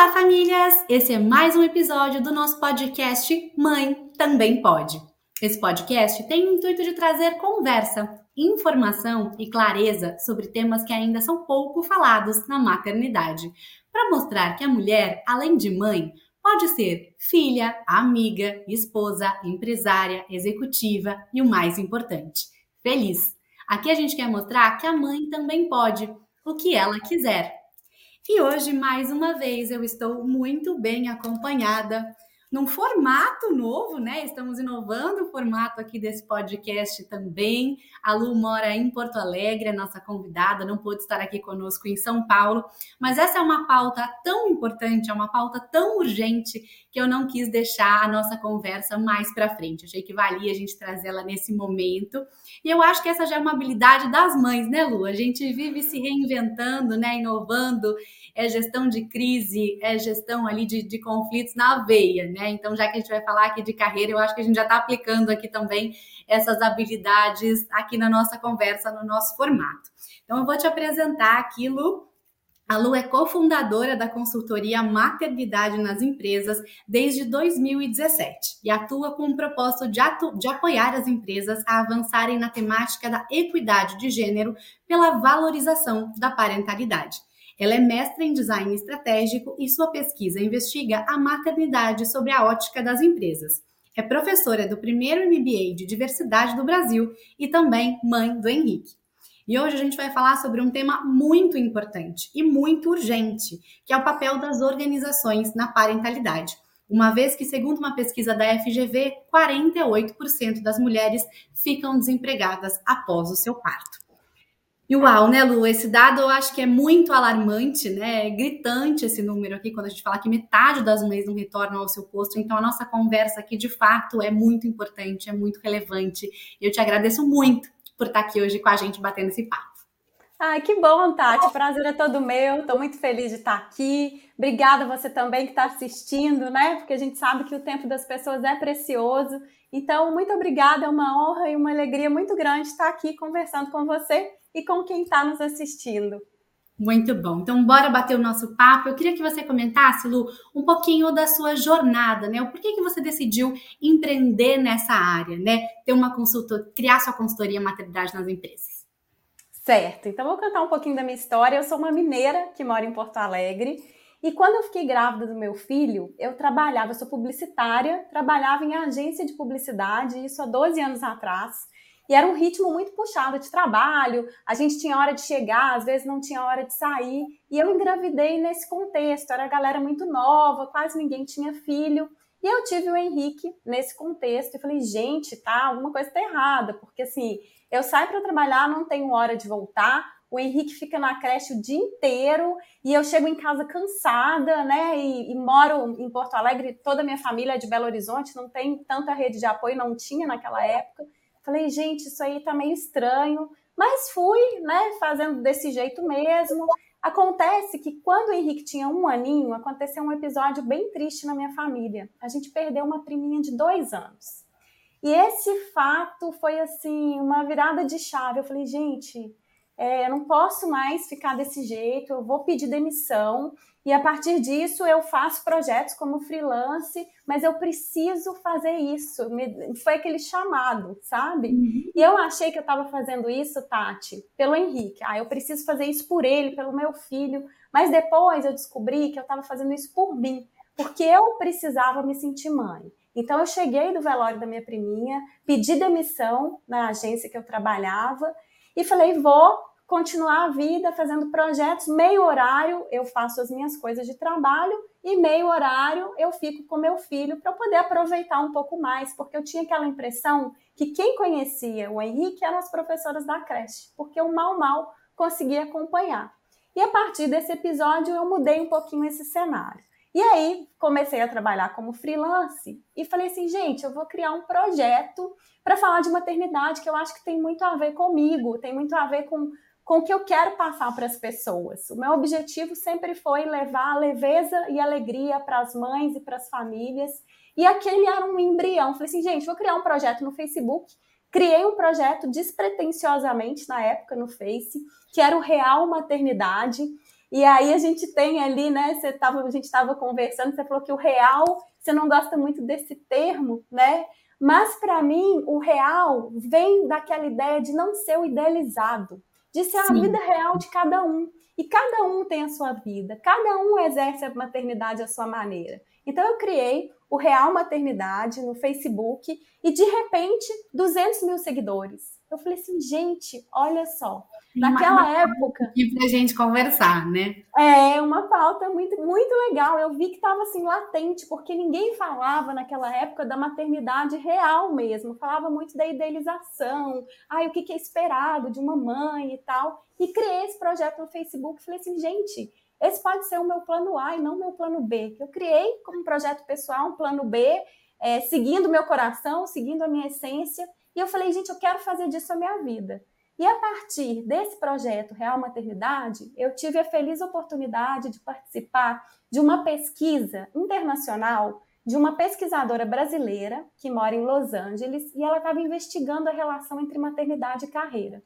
Olá, famílias! Esse é mais um episódio do nosso podcast Mãe Também Pode. Esse podcast tem o intuito de trazer conversa, informação e clareza sobre temas que ainda são pouco falados na maternidade, para mostrar que a mulher, além de mãe, pode ser filha, amiga, esposa, empresária, executiva e o mais importante, feliz. Aqui a gente quer mostrar que a mãe também pode, o que ela quiser. E hoje, mais uma vez, eu estou muito bem acompanhada num formato novo, né? Estamos inovando o formato aqui desse podcast também. A Lu mora em Porto Alegre, é nossa convidada, não pôde estar aqui conosco em São Paulo, mas essa é uma pauta tão importante, é uma pauta tão urgente que eu não quis deixar a nossa conversa mais para frente. Achei que valia a gente trazê-la nesse momento. E eu acho que essa já é uma habilidade das mães, né, Lu? A gente vive se reinventando, né, inovando é gestão de crise, é gestão ali de, de conflitos na veia, né? Então, já que a gente vai falar aqui de carreira, eu acho que a gente já está aplicando aqui também essas habilidades aqui na nossa conversa, no nosso formato. Então, eu vou te apresentar aqui, Lu. A Lu é cofundadora da consultoria Maternidade nas Empresas desde 2017 e atua com o propósito de, de, apoiar as empresas a avançarem na temática da equidade de gênero pela valorização da parentalidade. Ela é mestra em design estratégico e sua pesquisa investiga a maternidade sobre a ótica das empresas. É professora do primeiro MBA de diversidade do Brasil e também mãe do Henrique. E hoje a gente vai falar sobre um tema muito importante e muito urgente, que é o papel das organizações na parentalidade. Uma vez que, segundo uma pesquisa da FGV, 48% das mulheres ficam desempregadas após o seu parto. E uau, né, Lu? Esse dado eu acho que é muito alarmante, né? É gritante esse número aqui, quando a gente fala que metade das mães não retornam ao seu posto. Então, a nossa conversa aqui, de fato, é muito importante, é muito relevante. E eu te agradeço muito por estar aqui hoje com a gente batendo esse papo. Ai, que bom, Tati. Prazer é todo meu. Estou muito feliz de estar aqui. Obrigada você também que está assistindo, né? Porque a gente sabe que o tempo das pessoas é precioso. Então, muito obrigada. É uma honra e uma alegria muito grande estar aqui conversando com você e com quem está nos assistindo. Muito bom. Então, bora bater o nosso papo. Eu queria que você comentasse, Lu, um pouquinho da sua jornada, né? O porquê que você decidiu empreender nessa área, né? Ter uma consultoria, criar sua consultoria maternidade nas empresas. Certo. Então, vou contar um pouquinho da minha história. Eu sou uma mineira que mora em Porto Alegre. E quando eu fiquei grávida do meu filho, eu trabalhava, eu sou publicitária, trabalhava em agência de publicidade, isso há 12 anos atrás. E era um ritmo muito puxado de trabalho, a gente tinha hora de chegar, às vezes não tinha hora de sair. E eu engravidei nesse contexto, era a galera muito nova, quase ninguém tinha filho. E eu tive o Henrique nesse contexto e falei, gente, tá, alguma coisa tá errada, porque assim, eu saio para trabalhar, não tenho hora de voltar, o Henrique fica na creche o dia inteiro e eu chego em casa cansada, né? E, e, moro em Porto Alegre, toda a minha família é de Belo Horizonte, não tem tanta rede de apoio, não tinha naquela época. Falei, gente, isso aí tá meio estranho, mas fui, né, fazendo desse jeito mesmo. Acontece que quando o Henrique tinha um aninho, aconteceu um episódio bem triste na minha família. A gente perdeu uma priminha de dois anos. E esse fato foi assim, uma virada de chave. Eu falei, gente, é, eu não posso mais ficar desse jeito, eu vou pedir demissão. E a partir disso eu faço projetos como freelance, mas eu preciso fazer isso. Me, foi aquele chamado, sabe? Uhum. E eu achei que eu estava fazendo isso, Tati, pelo Henrique. Ah, eu preciso fazer isso por ele, pelo meu filho. Mas depois eu descobri que eu estava fazendo isso por mim, porque eu precisava me sentir mãe. Então eu cheguei do velório da minha priminha, pedi demissão na agência que eu trabalhava e falei: vou continuar a vida fazendo projetos, meio horário eu faço as minhas coisas de trabalho e meio horário eu fico com meu filho para poder aproveitar um pouco mais, porque eu tinha aquela impressão que quem conhecia o Henrique eram as professoras da creche, porque eu mal mal conseguia acompanhar. E a partir desse episódio eu mudei um pouquinho esse cenário. E aí comecei a trabalhar como freelance e falei assim, gente, eu vou criar um projeto para falar de maternidade que eu acho que tem muito a ver comigo, tem muito a ver com com o que eu quero passar para as pessoas. O meu objetivo sempre foi levar leveza e alegria para as mães e para as famílias. E aquele era um embrião. Falei assim, gente, vou criar um projeto no Facebook. Criei um projeto despretensiosamente na época no Face, que era o Real Maternidade. E aí a gente tem ali, né? Você tava, a gente estava conversando, você falou que o real, você não gosta muito desse termo, né? Mas para mim, o real vem daquela ideia de não ser o idealizado, de ser Sim. a vida real de cada um. E cada um tem a sua vida, cada um exerce a maternidade à sua maneira. Então eu criei o Real Maternidade no Facebook e de repente 200 mil seguidores. Eu falei assim, gente, olha só, naquela uma, época. E pra gente conversar, né? É, uma pauta muito, muito legal. Eu vi que estava assim latente, porque ninguém falava naquela época da maternidade real mesmo. Falava muito da idealização, ai, o que, que é esperado de uma mãe e tal. E criei esse projeto no Facebook. Falei assim, gente, esse pode ser o meu plano A e não o meu plano B. Que eu criei como projeto pessoal um plano B, é, seguindo meu coração, seguindo a minha essência. E eu falei, gente, eu quero fazer disso a minha vida. E a partir desse projeto Real Maternidade, eu tive a feliz oportunidade de participar de uma pesquisa internacional de uma pesquisadora brasileira que mora em Los Angeles e ela estava investigando a relação entre maternidade e carreira.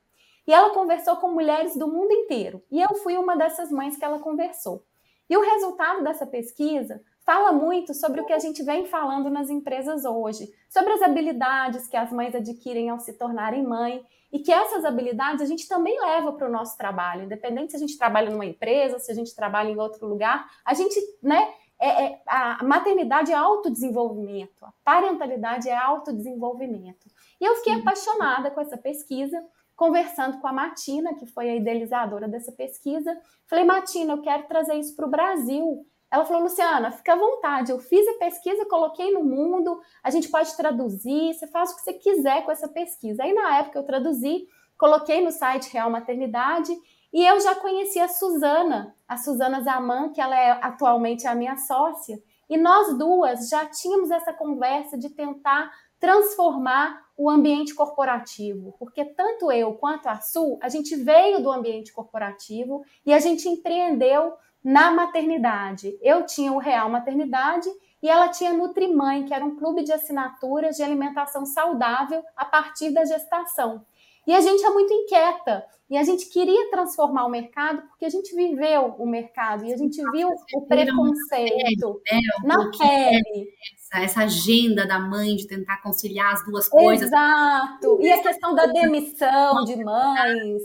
E ela conversou com mulheres do mundo inteiro. E eu fui uma dessas mães que ela conversou. E o resultado dessa pesquisa fala muito sobre o que a gente vem falando nas empresas hoje, sobre as habilidades que as mães adquirem ao se tornarem mãe e que essas habilidades a gente também leva para o nosso trabalho, independente se a gente trabalha numa empresa, se a gente trabalha em outro lugar, a gente, né, é, é, a maternidade é autodesenvolvimento, a parentalidade é autodesenvolvimento. E eu fiquei Sim. apaixonada com essa pesquisa, conversando com a Matina, que foi a idealizadora dessa pesquisa. Falei, Matina, eu quero trazer isso para o Brasil. Ela falou, Luciana, fica à vontade. Eu fiz a pesquisa, coloquei no mundo, a gente pode traduzir, você faz o que você quiser com essa pesquisa. Aí, na época, eu traduzi, coloquei no site Real Maternidade e eu já conheci a Suzana, a Suzana Zaman, que ela é atualmente a minha sócia, e nós duas já tínhamos essa conversa de tentar transformar o ambiente corporativo, porque tanto eu quanto a Su, a gente veio do ambiente corporativo e a gente empreendeu na maternidade. Eu tinha o Real Maternidade e ela tinha Nutrimãe, que era um clube de assinaturas de alimentação saudável a partir da gestação. E a gente é muito inquieta e a gente queria transformar o mercado porque a gente viveu o mercado e a gente viu o preconceito né? na pele. Essa, essa agenda da mãe de tentar conciliar as duas coisas. Exato. E a questão da demissão de mães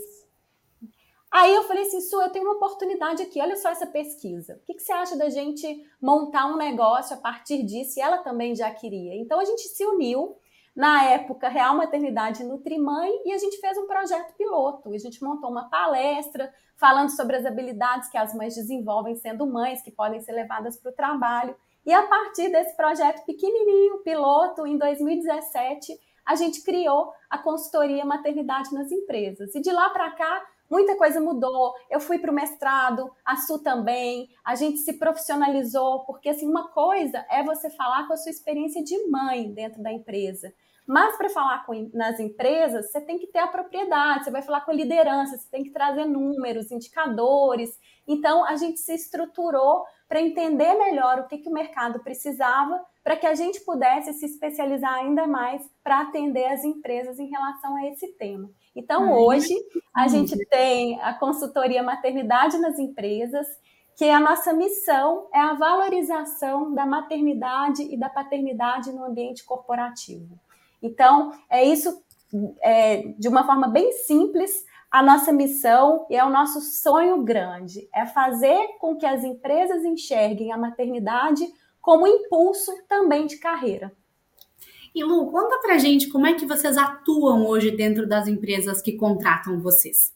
Aí eu falei assim, Su, eu tenho uma oportunidade aqui, olha só essa pesquisa. O que, que, você acha da gente montar um negócio a partir disso? E ela também já queria. Então a gente se uniu, na época, Real Maternidade Nutrimãe, e a gente fez um projeto piloto. A gente montou uma palestra falando sobre as habilidades que as mães desenvolvem sendo mães, que podem ser levadas para o trabalho. E a partir desse projeto pequenininho, piloto, em 2017, a gente criou a consultoria Maternidade nas Empresas. E de lá para cá, muita coisa mudou. Eu fui para o mestrado, a Su também, a gente se profissionalizou, porque assim, uma coisa é você falar com a sua experiência de mãe dentro da empresa. Mas para falar com, nas empresas, você tem que ter a propriedade, você vai falar com a liderança, você tem que trazer números, indicadores. Então, a gente se estruturou para entender melhor o que, que o mercado precisava, para que a gente pudesse se especializar ainda mais para atender as empresas em relação a esse tema. Então, hoje, a gente tem a consultoria maternidade nas empresas, que a nossa missão é a valorização da maternidade e da paternidade no ambiente corporativo. Então, é isso, é, de uma forma bem simples, a nossa missão e é o nosso sonho grande, é fazer com que as empresas enxerguem a maternidade como impulso também de carreira. E Lu, conta pra gente como é que vocês atuam hoje dentro das empresas que contratam vocês.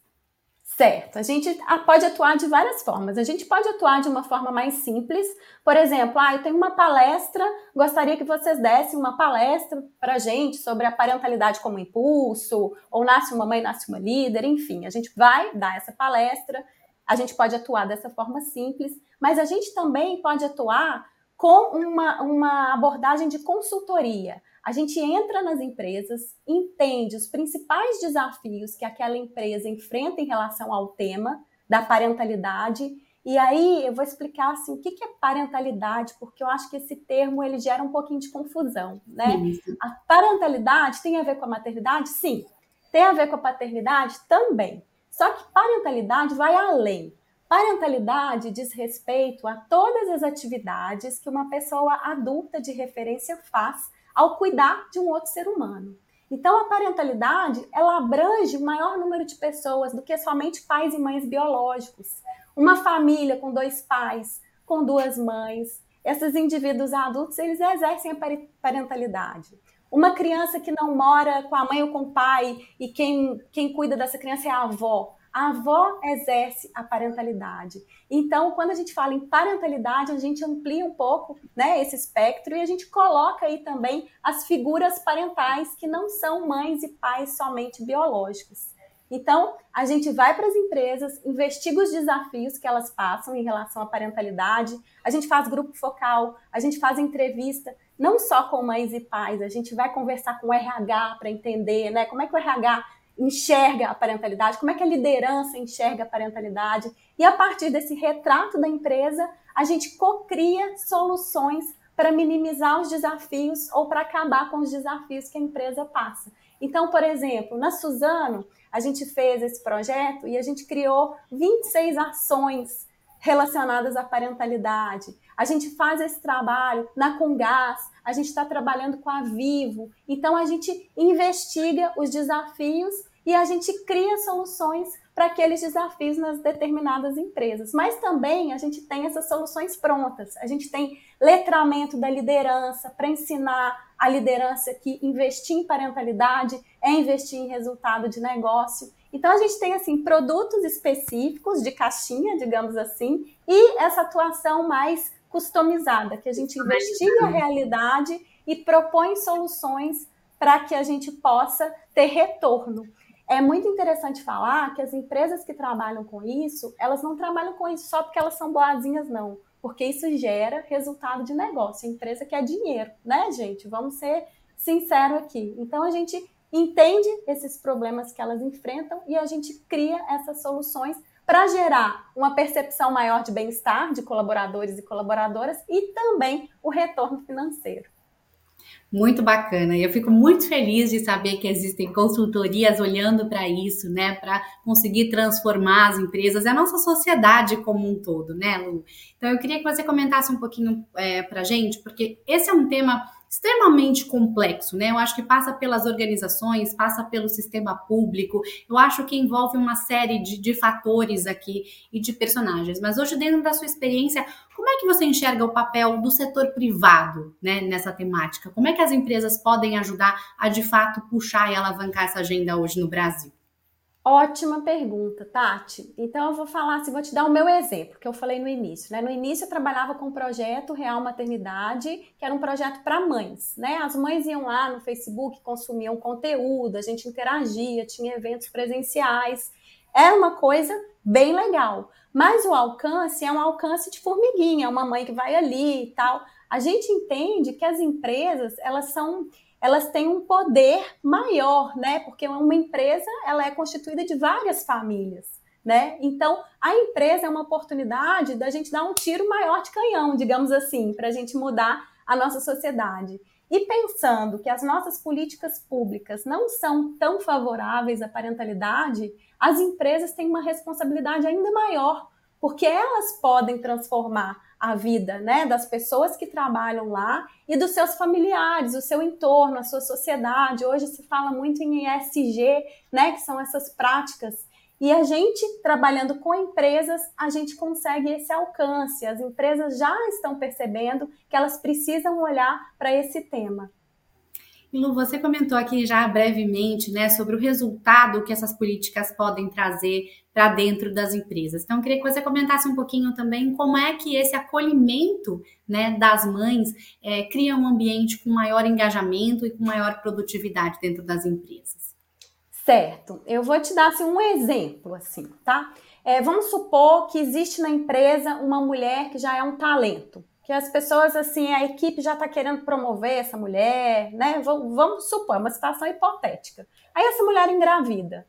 Certo, a gente pode atuar de várias formas. A gente pode atuar de uma forma mais simples, por exemplo, ah, eu tenho uma palestra, gostaria que vocês dessem uma palestra para gente sobre a parentalidade como impulso, ou nasce uma mãe, nasce uma líder, enfim, a gente vai dar essa palestra, a gente pode atuar dessa forma simples, mas a gente também pode atuar com uma, uma abordagem de consultoria. A gente entra nas empresas, entende os principais desafios que aquela empresa enfrenta em relação ao tema da parentalidade. E aí eu vou explicar assim, o que é parentalidade, porque eu acho que esse termo ele gera um pouquinho de confusão, né? Isso. A parentalidade tem a ver com a maternidade? Sim. Tem a ver com a paternidade? Também. Só que parentalidade vai além. Parentalidade diz respeito a todas as atividades que uma pessoa adulta de referência faz ao cuidar de um outro ser humano. Então, a parentalidade ela abrange o maior número de pessoas do que somente pais e mães biológicos. Uma família com dois pais, com duas mães, esses indivíduos adultos eles exercem a parentalidade. Uma criança que não mora com a mãe ou com o pai e quem, quem cuida dessa criança é a avó. A avó exerce a parentalidade. Então, quando a gente fala em parentalidade, a gente amplia um pouco né, esse espectro e a gente coloca aí também as figuras parentais que não são mães e pais somente biológicos. Então, a gente vai para as empresas, investiga os desafios que elas passam em relação à parentalidade, a gente faz grupo focal, a gente faz entrevista, não só com mães e pais, a gente vai conversar com o RH para entender né, como é que o RH enxerga a parentalidade, como é que a liderança enxerga a parentalidade. E a partir desse retrato da empresa, a gente cocria soluções para minimizar os desafios ou para acabar com os desafios que a empresa passa. Então, por exemplo, na Suzano, a gente fez esse projeto e a gente criou 26 ações relacionadas à parentalidade. A gente faz esse trabalho na Congás, a gente está trabalhando com a Vivo. Então, a gente investiga os desafios e a gente cria soluções para aqueles desafios nas determinadas empresas. Mas também a gente tem essas soluções prontas. A gente tem letramento da liderança para ensinar a liderança que investir em parentalidade é investir em resultado de negócio. Então a gente tem assim produtos específicos de caixinha, digamos assim, e essa atuação mais customizada, que a gente investiga a realidade e propõe soluções para que a gente possa ter retorno. É muito interessante falar que as empresas que trabalham com isso, elas não trabalham com isso só porque elas são boazinhas, não. Porque isso gera resultado de negócio. A empresa quer dinheiro, né, gente? Vamos ser sinceros aqui. Então, a gente entende esses problemas que elas enfrentam e a gente cria essas soluções para gerar uma percepção maior de bem-estar de colaboradores e colaboradoras e também o retorno financeiro. Muito bacana. Eu fico muito feliz de saber que existem consultorias olhando para isso, né, para conseguir transformar as empresas a nossa sociedade como um todo, né, Lu? Então eu queria que você comentasse um pouquinho é, para a gente, porque esse é um tema extremamente complexo, né? Eu acho que passa pelas organizações, passa pelo sistema público, eu acho que envolve uma série de, de fatores aqui e de personagens. Mas hoje, dentro da sua experiência, como é que você enxerga o papel do setor privado né, nessa temática? Como é que as empresas podem ajudar a de fato puxar e alavancar essa agenda hoje no Brasil? Ótima pergunta, Tati. Então eu vou falar assim, vou te dar o meu exemplo, que eu falei no início, né? No início eu trabalhava com o projeto Real Maternidade, que era um projeto para mães, né? As mães iam lá no Facebook, consumiam conteúdo, a gente interagia, tinha eventos presenciais. Era uma coisa bem legal. Mas o alcance é um alcance de formiguinha, uma mãe que vai ali e tal. A gente entende que as empresas, elas são elas têm um poder maior, né? Porque uma empresa ela é constituída de várias famílias, né? Então a empresa é uma oportunidade da gente dar um tiro maior de canhão, digamos assim, para a gente mudar a nossa sociedade. E pensando que as nossas políticas públicas não são tão favoráveis à parentalidade, as empresas têm uma responsabilidade ainda maior, porque elas podem transformar a vida né, das pessoas que trabalham lá e dos seus familiares, o seu entorno, a sua sociedade. Hoje se fala muito em ESG, né, que são essas práticas. E a gente, trabalhando com empresas, a gente consegue esse alcance. As empresas já estão percebendo que elas precisam olhar para esse tema. Lu, você comentou aqui já brevemente né, sobre o resultado que essas políticas podem trazer para dentro das empresas. Então, eu queria que você comentasse um pouquinho também como é que esse acolhimento né, das mães é, cria um ambiente com maior engajamento e com maior produtividade dentro das empresas. Certo. Eu vou te dar assim, um exemplo, assim, tá? É, vamos supor que existe na empresa uma mulher que já é um talento que as pessoas, assim, a equipe já está querendo promover essa mulher, né? Vamos supor, é uma situação hipotética. Aí essa mulher engravida.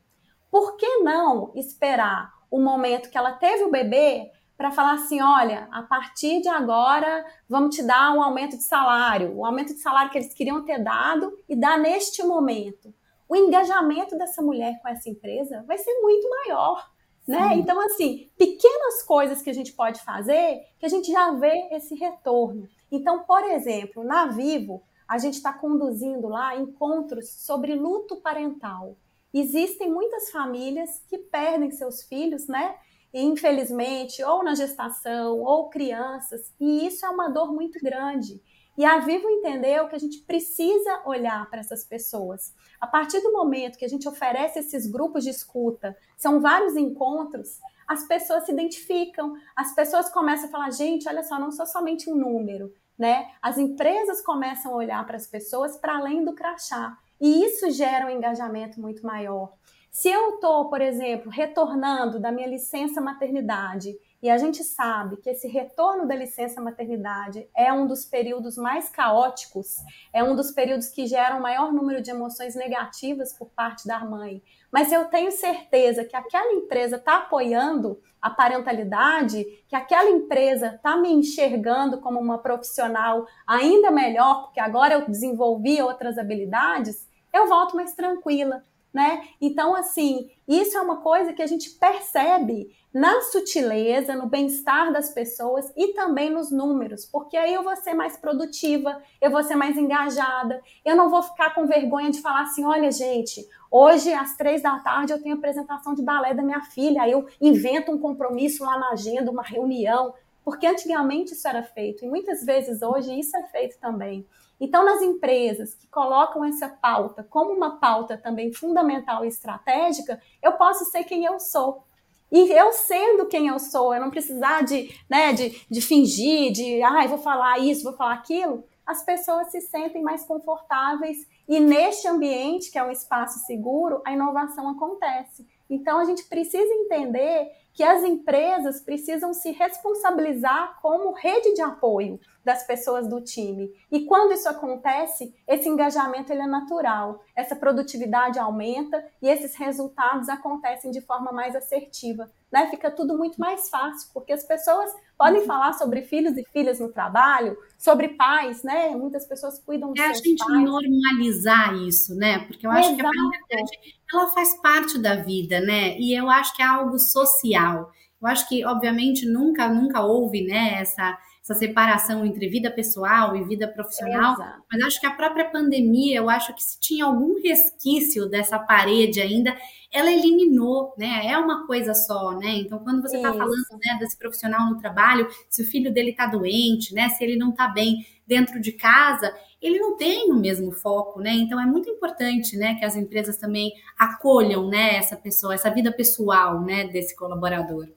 Por que não esperar o momento que ela teve o bebê para falar assim, olha, a partir de agora vamos te dar um aumento de salário, o aumento de salário que eles queriam ter dado e dar neste momento. O engajamento dessa mulher com essa empresa vai ser muito maior Né? Então, assim, pequenas coisas que a gente pode fazer que a gente já vê esse retorno. Então, por exemplo, na Vivo, a gente está conduzindo lá encontros sobre luto parental. Existem muitas famílias que perdem seus filhos, né? Infelizmente, ou na gestação, ou crianças, e isso é uma dor muito grande. E a Vivo entendeu que a gente precisa olhar para essas pessoas. A partir do momento que a gente oferece esses grupos de escuta, são vários encontros, as pessoas se identificam, as pessoas começam a falar: gente, olha só, não sou somente um número, né? As empresas começam a olhar para as pessoas para além do crachá. E isso gera um engajamento muito maior. Se eu estou, por exemplo, retornando da minha licença maternidade e a gente sabe que esse retorno da licença maternidade é um dos períodos mais caóticos, é um dos períodos que geram maior número de emoções negativas por parte da mãe. Mas eu tenho certeza que aquela empresa está apoiando a parentalidade, que aquela empresa está me enxergando como uma profissional ainda melhor, porque agora eu desenvolvi outras habilidades, eu volto mais tranquila né? Então, assim, isso é uma coisa que a gente percebe na sutileza, no bem-estar das pessoas e também nos números, porque aí eu vou ser mais produtiva, eu vou ser mais engajada, eu não vou ficar com vergonha de falar assim: olha, gente, hoje às três da tarde eu tenho apresentação de balé da minha filha, aí eu invento um compromisso lá na agenda, uma reunião, porque antigamente isso era feito e muitas vezes hoje isso é feito também. Então, nas empresas que colocam essa pauta como uma pauta também fundamental e estratégica, eu posso ser quem eu sou. E eu sendo quem eu sou, eu não precisar de, né, de, de fingir, de, ah, vou falar isso, vou falar aquilo, as pessoas se sentem mais confortáveis e neste ambiente, que é um espaço seguro, a inovação acontece. Então, a gente precisa entender que as empresas precisam se responsabilizar como rede de apoio das pessoas do time. E quando isso acontece, esse engajamento ele é natural, essa produtividade aumenta e esses resultados acontecem de forma mais assertiva. Né? Fica tudo muito mais fácil, porque as pessoas podem uhum. falar sobre filhos e filhas no trabalho, sobre pais, né? Muitas pessoas cuidam dos é seus a gente pais. normalizar isso, né? Porque eu acho Exato. que a paternidade, ela faz parte da vida, né? E eu acho que é algo social. Eu acho que, obviamente, nunca, nunca houve, né, essa essa separação entre vida pessoal e vida profissional, Exato. mas acho que a própria pandemia, eu acho que se tinha algum resquício dessa parede ainda, ela eliminou, né? É uma coisa só, né? Então, quando você está falando né, desse profissional no trabalho, se o filho dele está doente, né? Se ele não está bem dentro de casa, ele não tem o mesmo foco, né? Então é muito importante, né, que as empresas também acolham, né, essa pessoa, essa vida pessoal, né, desse colaborador.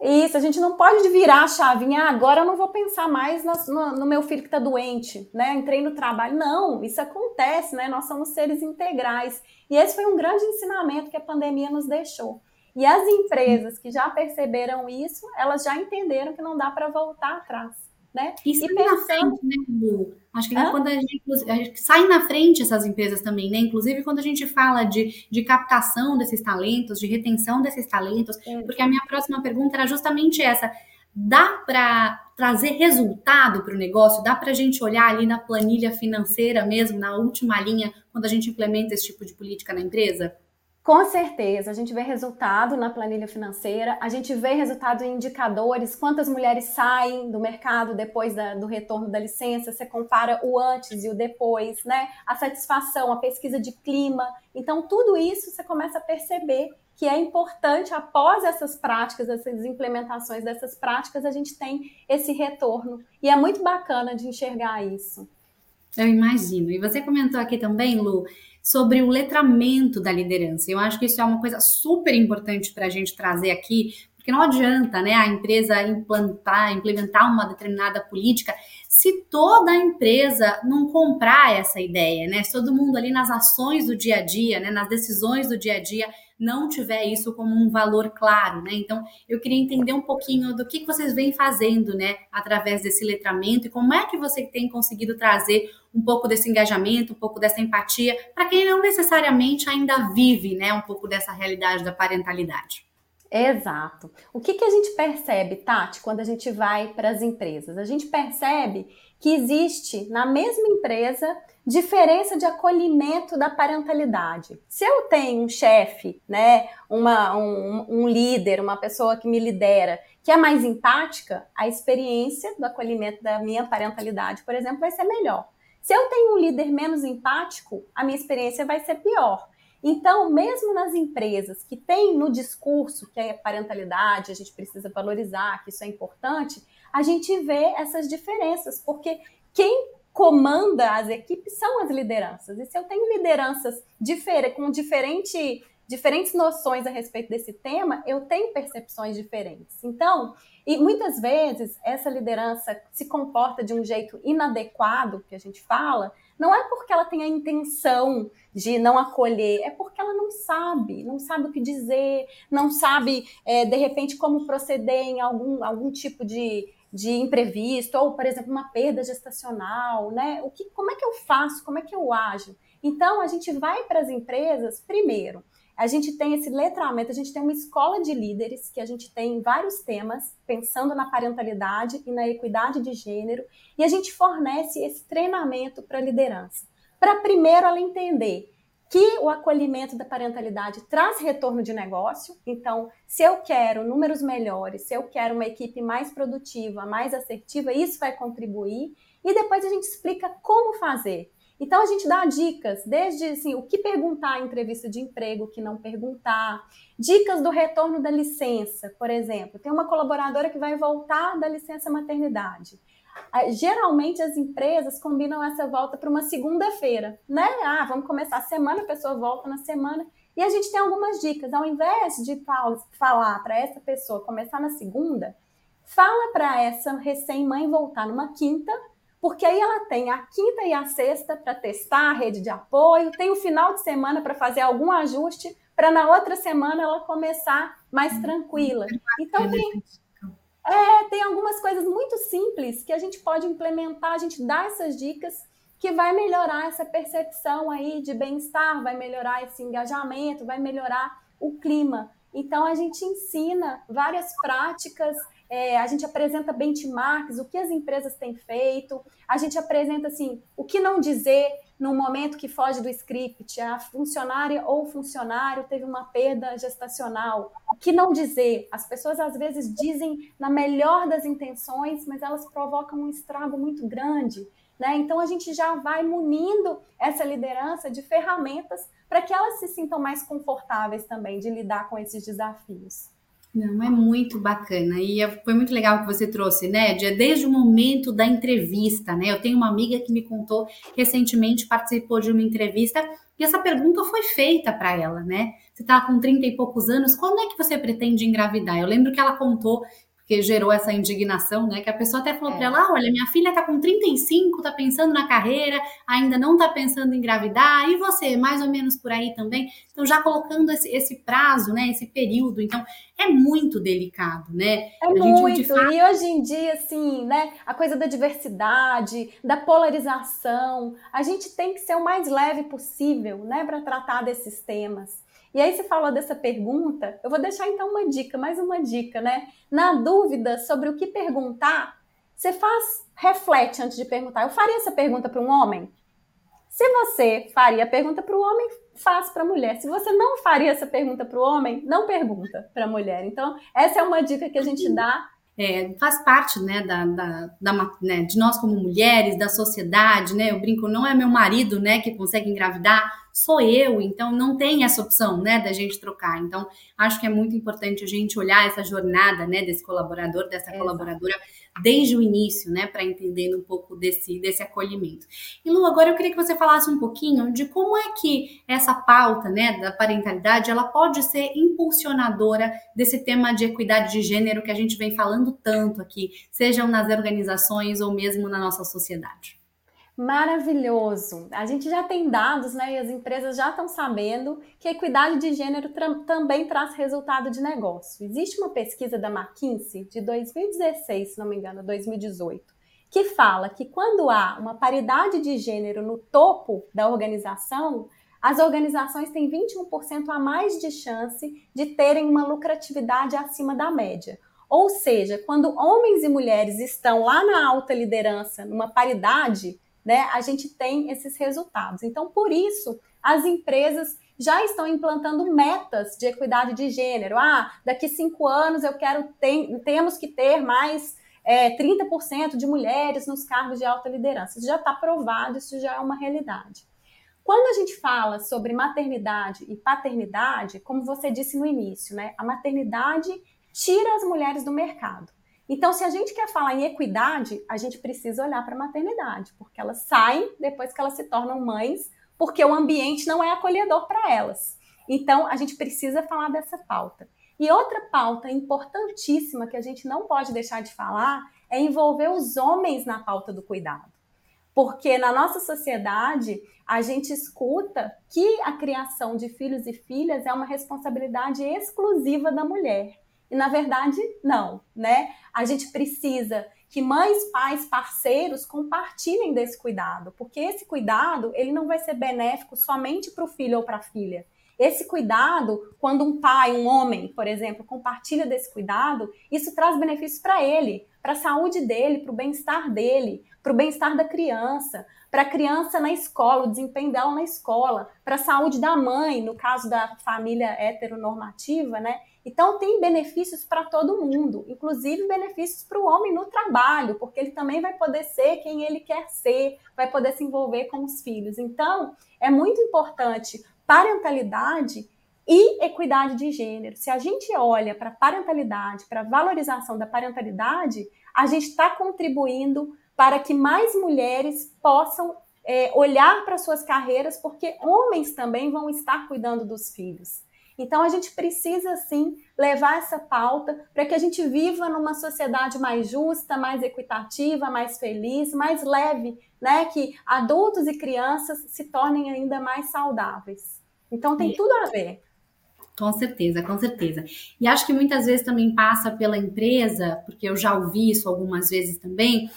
Isso, a gente não pode virar a chavinha, ah, agora eu não vou pensar mais no, no meu filho que está doente, né? Entrei no trabalho. Não, isso acontece, né? Nós somos seres integrais. E esse foi um grande ensinamento que a pandemia nos deixou. E as empresas que já perceberam isso, elas já entenderam que não dá para voltar atrás né? E, e pensando... na frente, né? Acho que Hã? quando a gente, a gente, sai na frente essas empresas também, né? Inclusive quando a gente fala de, de captação desses talentos, de retenção desses talentos, é. porque a minha próxima pergunta era justamente essa. Dá para trazer resultado para o negócio? Dá para a gente olhar ali na planilha financeira mesmo, na última linha, quando a gente implementa esse tipo de política na empresa? Com certeza, a gente vê resultado na planilha financeira, a gente vê resultado em indicadores, quantas mulheres saem do mercado depois da, do retorno da licença, você compara o antes e o depois, né? A satisfação, a pesquisa de clima. Então, tudo isso você começa a perceber que é importante, após essas práticas, essas implementações dessas práticas, a gente tem esse retorno. E é muito bacana de enxergar isso. Eu imagino. E você comentou aqui também, Lu, sobre o letramento da liderança. Eu acho que isso é uma coisa super importante para a gente trazer aqui, porque não adianta né, a empresa implantar, implementar uma determinada política se toda a empresa não comprar essa ideia, né? Todo mundo ali nas ações do dia a dia, né, nas decisões do dia a dia, não tiver isso como um valor claro, né? Então, eu queria entender um pouquinho do que vocês vêm fazendo, né, através desse letramento e como é que você tem conseguido trazer um pouco desse engajamento, um pouco dessa empatia para quem não necessariamente ainda vive, né, um pouco dessa realidade da parentalidade. Exato. O que, que a gente percebe, Tati, quando a gente vai para as empresas? A gente percebe que existe na mesma empresa diferença de acolhimento da parentalidade. Se eu tenho um chefe, né, uma, um, um líder, uma pessoa que me lidera, que é mais empática, a experiência do acolhimento da minha parentalidade, por exemplo, vai ser melhor. Se eu tenho um líder menos empático, a minha experiência vai ser pior. Então, mesmo nas empresas que têm no discurso que é parentalidade, a gente precisa valorizar, que isso é importante, a gente vê essas diferenças, porque quem comanda as equipes são as lideranças. E se eu tenho lideranças difer com diferente, diferentes noções a respeito desse tema, eu tenho percepções diferentes. Então, e muitas vezes essa liderança se comporta de um jeito inadequado, que a gente fala, não é porque ela tem a intenção de não acolher, é porque ela não sabe, não sabe o que dizer, não sabe, é, de repente, como proceder em algum, algum tipo de, de imprevisto, ou, por exemplo, uma perda gestacional, né? O que, como é que eu faço? Como é que eu ajo? Então, a gente vai para as empresas, primeiro, a gente tem esse letramento, a gente tem uma escola de líderes que a gente tem vários temas, pensando na parentalidade e na equidade de gênero, e a gente fornece esse treinamento para a liderança. Para primeiro ela entender que o acolhimento da parentalidade traz retorno de negócio. Então, se eu quero números melhores, se eu quero uma equipe mais produtiva, mais assertiva, isso vai contribuir. E depois a gente explica como fazer. Então a gente dá dicas, desde assim, o que perguntar em entrevista de emprego, o que não perguntar, dicas do retorno da licença, por exemplo. Tem uma colaboradora que vai voltar da licença maternidade. Geralmente as empresas combinam essa volta para uma segunda-feira, né? Ah, vamos começar a semana, a pessoa volta na semana. E a gente tem algumas dicas. Ao invés de falar para essa pessoa começar na segunda, fala para essa recém-mãe voltar numa quinta, porque aí ela tem a quinta e a sexta para testar a rede de apoio, tem o final de semana para fazer algum ajuste, para na outra semana ela começar mais tranquila. Então tem é, tem algumas coisas muito simples que a gente pode implementar, a gente dá essas dicas que vai melhorar essa percepção aí de bem-estar, vai melhorar esse engajamento, vai melhorar o clima. Então a gente ensina várias práticas, é, a gente apresenta benchmarks, o que as empresas têm feito, a gente apresenta assim o que não dizer no momento que foge do script, a funcionária ou funcionário teve uma perda gestacional. O que não dizer? As pessoas às vezes dizem na melhor das intenções, mas elas provocam um estrago muito grande. Né? Então a gente já vai munindo essa liderança de ferramentas para que elas se sintam mais confortáveis também de lidar com esses desafios. Não, é muito bacana. E é, foi muito legal que você trouxe, né? Desde o momento da entrevista, né? Eu tenho uma amiga que me contou recentemente, participou de uma entrevista, e essa pergunta foi feita para ela, né? Você está com 30 e poucos anos, quando é que você pretende engravidar? Eu lembro que ela contou que gerou essa indignação, né? Que a pessoa até falou é. para ela: ah, olha, minha filha tá com 35, tá pensando na carreira, ainda não tá pensando em engravidar, e você, mais ou menos por aí também. Então, já colocando esse, esse prazo, né? Esse período. Então, é muito delicado, né? É a muito. Fato... E hoje em dia, assim, né? A coisa da diversidade, da polarização, a gente tem que ser o mais leve possível, né? Para tratar desses temas. E aí você falou dessa pergunta, eu vou deixar então uma dica, mais uma dica, né? Na dúvida sobre o que perguntar, você faz, reflete antes de perguntar. Eu faria essa pergunta para um homem? Se você faria a pergunta para o homem, faz para a mulher. Se você não faria essa pergunta para o homem, não pergunta para a mulher. Então, essa é uma dica que a gente dá é, faz parte né, da, da, da né, de nós como mulheres, da sociedade, né? Eu brinco, não é meu marido né, que consegue engravidar, sou eu, então não tem essa opção né, da gente trocar. Então, acho que é muito importante a gente olhar essa jornada né, desse colaborador, dessa colaboradora desde o início, né, para entender um pouco desse, desse acolhimento. E Lu, agora eu queria que você falasse um pouquinho de como é que essa pauta, né, da parentalidade, ela pode ser impulsionadora desse tema de equidade de gênero que a gente vem falando tanto aqui, sejam nas organizações ou mesmo na nossa sociedade. Maravilhoso! A gente já tem dados, né? E as empresas já estão sabendo que a equidade de gênero também traz resultado de negócio. Existe uma pesquisa da McKinsey de 2016, se não me engano, 2018, que fala que quando há uma paridade de gênero no topo da organização, as organizações têm 21% a mais de chance de terem uma lucratividade acima da média. Ou seja, quando homens e mulheres estão lá na alta liderança, numa paridade, né, a gente tem esses resultados. Então, por isso, as empresas já estão implantando metas de equidade de gênero. Ah, daqui cinco anos eu quero tem, temos que ter mais é, 30% de mulheres nos cargos de alta liderança. Isso já está provado, isso já é uma realidade. Quando a gente fala sobre maternidade e paternidade, como você disse no início, né, a maternidade tira as mulheres do mercado. Então, se a gente quer falar em equidade, a gente precisa olhar para a maternidade, porque elas saem depois que elas se tornam mães, porque o ambiente não é acolhedor para elas. Então, a gente precisa falar dessa pauta. E outra pauta importantíssima que a gente não pode deixar de falar é envolver os homens na pauta do cuidado. Porque na nossa sociedade, a gente escuta que a criação de filhos e filhas é uma responsabilidade exclusiva da mulher. E na verdade, não, né? A gente precisa que mães, pais, parceiros compartilhem desse cuidado, porque esse cuidado, ele não vai ser benéfico somente para o filho ou para a filha. Esse cuidado, quando um pai, um homem, por exemplo, compartilha desse cuidado, isso traz benefícios para ele, para a saúde dele, para o bem-estar dele, para o bem-estar da criança, para a criança na escola, o desempenho dela na escola, para a saúde da mãe, no caso da família heteronormativa, né? Então, tem benefícios para todo mundo, inclusive benefícios para o homem no trabalho, porque ele também vai poder ser quem ele quer ser, vai poder se envolver com os filhos. Então, é muito importante parentalidade e equidade de gênero. Se a gente olha para parentalidade, para valorização da parentalidade, a gente está contribuindo para que mais mulheres possam é, olhar para suas carreiras, porque homens também vão estar cuidando dos filhos. Então a gente precisa sim levar essa pauta para que a gente viva numa sociedade mais justa, mais equitativa, mais feliz, mais leve, né? Que adultos e crianças se tornem ainda mais saudáveis. Então tem tudo a ver. Com certeza, com certeza. E acho que muitas vezes também passa pela empresa, porque eu já ouvi isso algumas vezes também,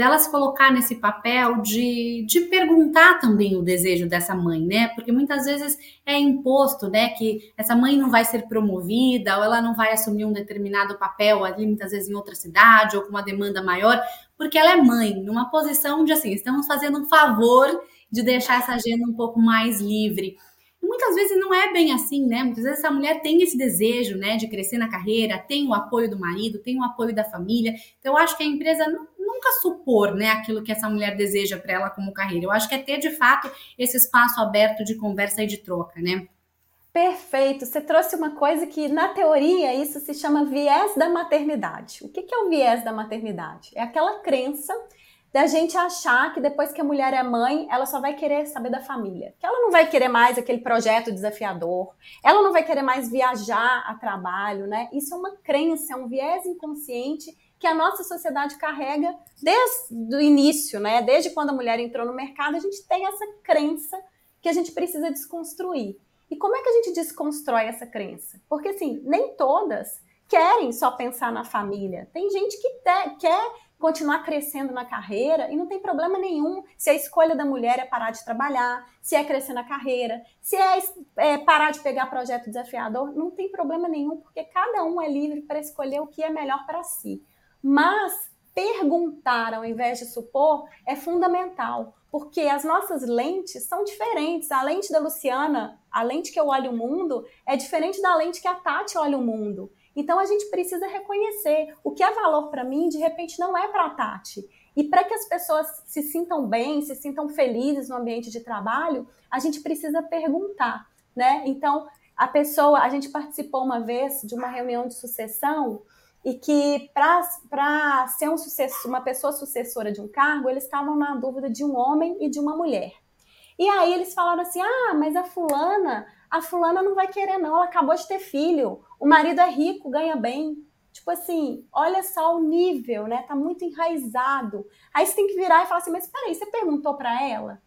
dela se colocar nesse papel de, de perguntar também o desejo dessa mãe, né? Porque muitas vezes é imposto, né, que essa mãe não vai ser promovida ou ela não vai assumir um determinado papel ali, muitas vezes em outra cidade ou com uma demanda maior, porque ela é mãe, numa posição de assim, estamos fazendo um favor de deixar essa agenda um pouco mais livre muitas vezes não é bem assim, né? Muitas vezes essa mulher tem esse desejo, né, de crescer na carreira, tem o apoio do marido, tem o apoio da família. Então, eu acho que a empresa nunca supor, né, aquilo que essa mulher deseja para ela como carreira. Eu acho que é ter de fato esse espaço aberto de conversa e de troca, né? Perfeito. Você trouxe uma coisa que, na teoria, isso se chama viés da maternidade. O que é o viés da maternidade? É aquela crença da gente achar que depois que a mulher é mãe, ela só vai querer saber da família. Que ela não vai querer mais aquele projeto desafiador, ela não vai querer mais viajar a trabalho, né? Isso é uma crença, é um viés inconsciente que a nossa sociedade carrega desde o início, né? Desde quando a mulher entrou no mercado, a gente tem essa crença que a gente precisa desconstruir. E como é que a gente desconstrói essa crença? Porque assim, nem todas querem só pensar na família. Tem gente que te, quer continuar crescendo na carreira e não tem problema nenhum se a escolha da mulher é parar de trabalhar, se é crescer na carreira, se é, é parar de pegar projeto desafiador, não tem problema nenhum, porque cada um é livre para escolher o que é melhor para si. Mas perguntar ao invés de supor é fundamental, porque as nossas lentes são diferentes. A lente da Luciana, a lente que eu olho o mundo, é diferente da lente que a Tati olha o mundo. Então a gente precisa reconhecer o que é valor para mim, de repente não é para a Tati. E para que as pessoas se sintam bem, se sintam felizes no ambiente de trabalho, a gente precisa perguntar, né? Então, a pessoa, a gente participou uma vez de uma reunião de sucessão e que para ser um sucessor, uma pessoa sucessora de um cargo, eles estavam na dúvida de um homem e de uma mulher. E aí eles falaram assim: ah, mas a fulana, a fulana não vai querer, não, ela acabou de ter filho, o marido é rico, ganha bem. Tipo assim, olha só o nível, né? Tá muito enraizado. Aí você tem que virar e falar assim: mas peraí, você perguntou para ela?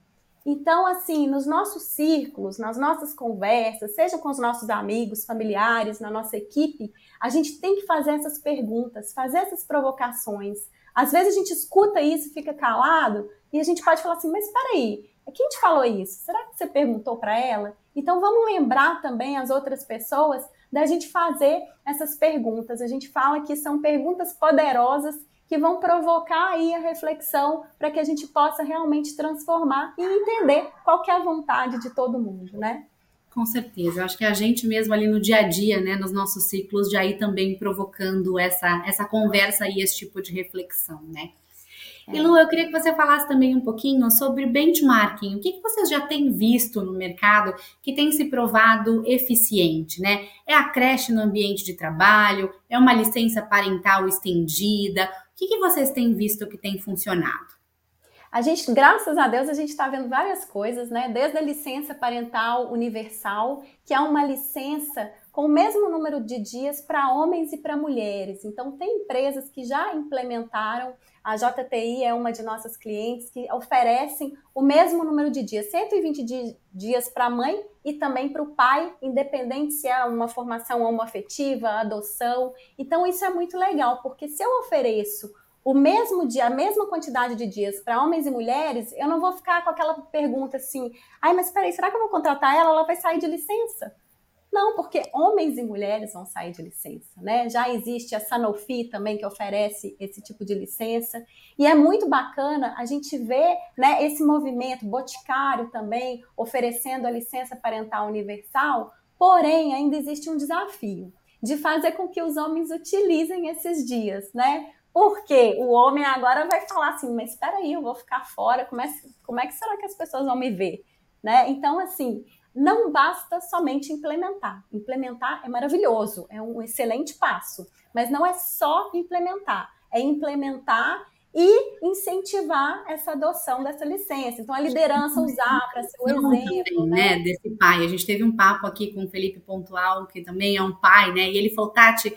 Então, assim, nos nossos círculos, nas nossas conversas, seja com os nossos amigos, familiares, na nossa equipe, a gente tem que fazer essas perguntas, fazer essas provocações. Às vezes a gente escuta isso fica calado, e a gente pode falar assim: mas peraí, quem te falou isso? Será que você perguntou para ela? Então vamos lembrar também as outras pessoas da gente fazer essas perguntas. A gente fala que são perguntas poderosas que vão provocar aí a reflexão para que a gente possa realmente transformar e entender qual que é a vontade de todo mundo, né? Com certeza, eu acho que a gente mesmo ali no dia a dia, né, nos nossos ciclos, já ir também provocando essa, essa conversa e esse tipo de reflexão, né? E Lu, eu queria que você falasse também um pouquinho sobre benchmarking. O que, que vocês já têm visto no mercado que tem se provado eficiente, né? É a creche no ambiente de trabalho? É uma licença parental estendida? O que, que vocês têm visto que tem funcionado? A gente, graças a Deus, a gente está vendo várias coisas, né? Desde a licença parental universal, que é uma licença com o mesmo número de dias para homens e para mulheres. Então, tem empresas que já implementaram, a JTI é uma de nossas clientes, que oferecem o mesmo número de dias, 120 dias para a mãe e também para o pai, independente se é uma formação homoafetiva, adoção. Então, isso é muito legal, porque se eu ofereço o mesmo dia, a mesma quantidade de dias para homens e mulheres, eu não vou ficar com aquela pergunta assim: ai, mas peraí, será que eu vou contratar ela? Ela vai sair de licença? Não, porque homens e mulheres vão sair de licença, né? Já existe a Sanofi também que oferece esse tipo de licença e é muito bacana a gente ver, né, esse movimento Boticário também oferecendo a licença parental universal. Porém, ainda existe um desafio de fazer com que os homens utilizem esses dias, né? Porque o homem agora vai falar assim, mas espera aí, eu vou ficar fora, como é, como é que será que as pessoas vão me ver? Né? Então, assim, não basta somente implementar. Implementar é maravilhoso, é um excelente passo, mas não é só implementar, é implementar e incentivar essa adoção dessa licença. Então, a liderança usar para ser o exemplo. Também, né? né? Desse pai. A gente teve um papo aqui com o Felipe Pontual, que também é um pai, né? E ele falou, Tati,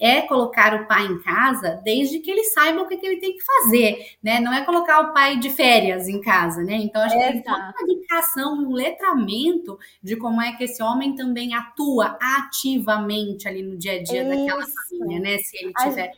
é colocar o pai em casa desde que ele saiba o que, que ele tem que fazer, né? Não é colocar o pai de férias em casa, né? Então a gente é, tem toda uma educação, um letramento de como é que esse homem também atua ativamente ali no dia a dia Isso. daquela família, né? Se ele tiver.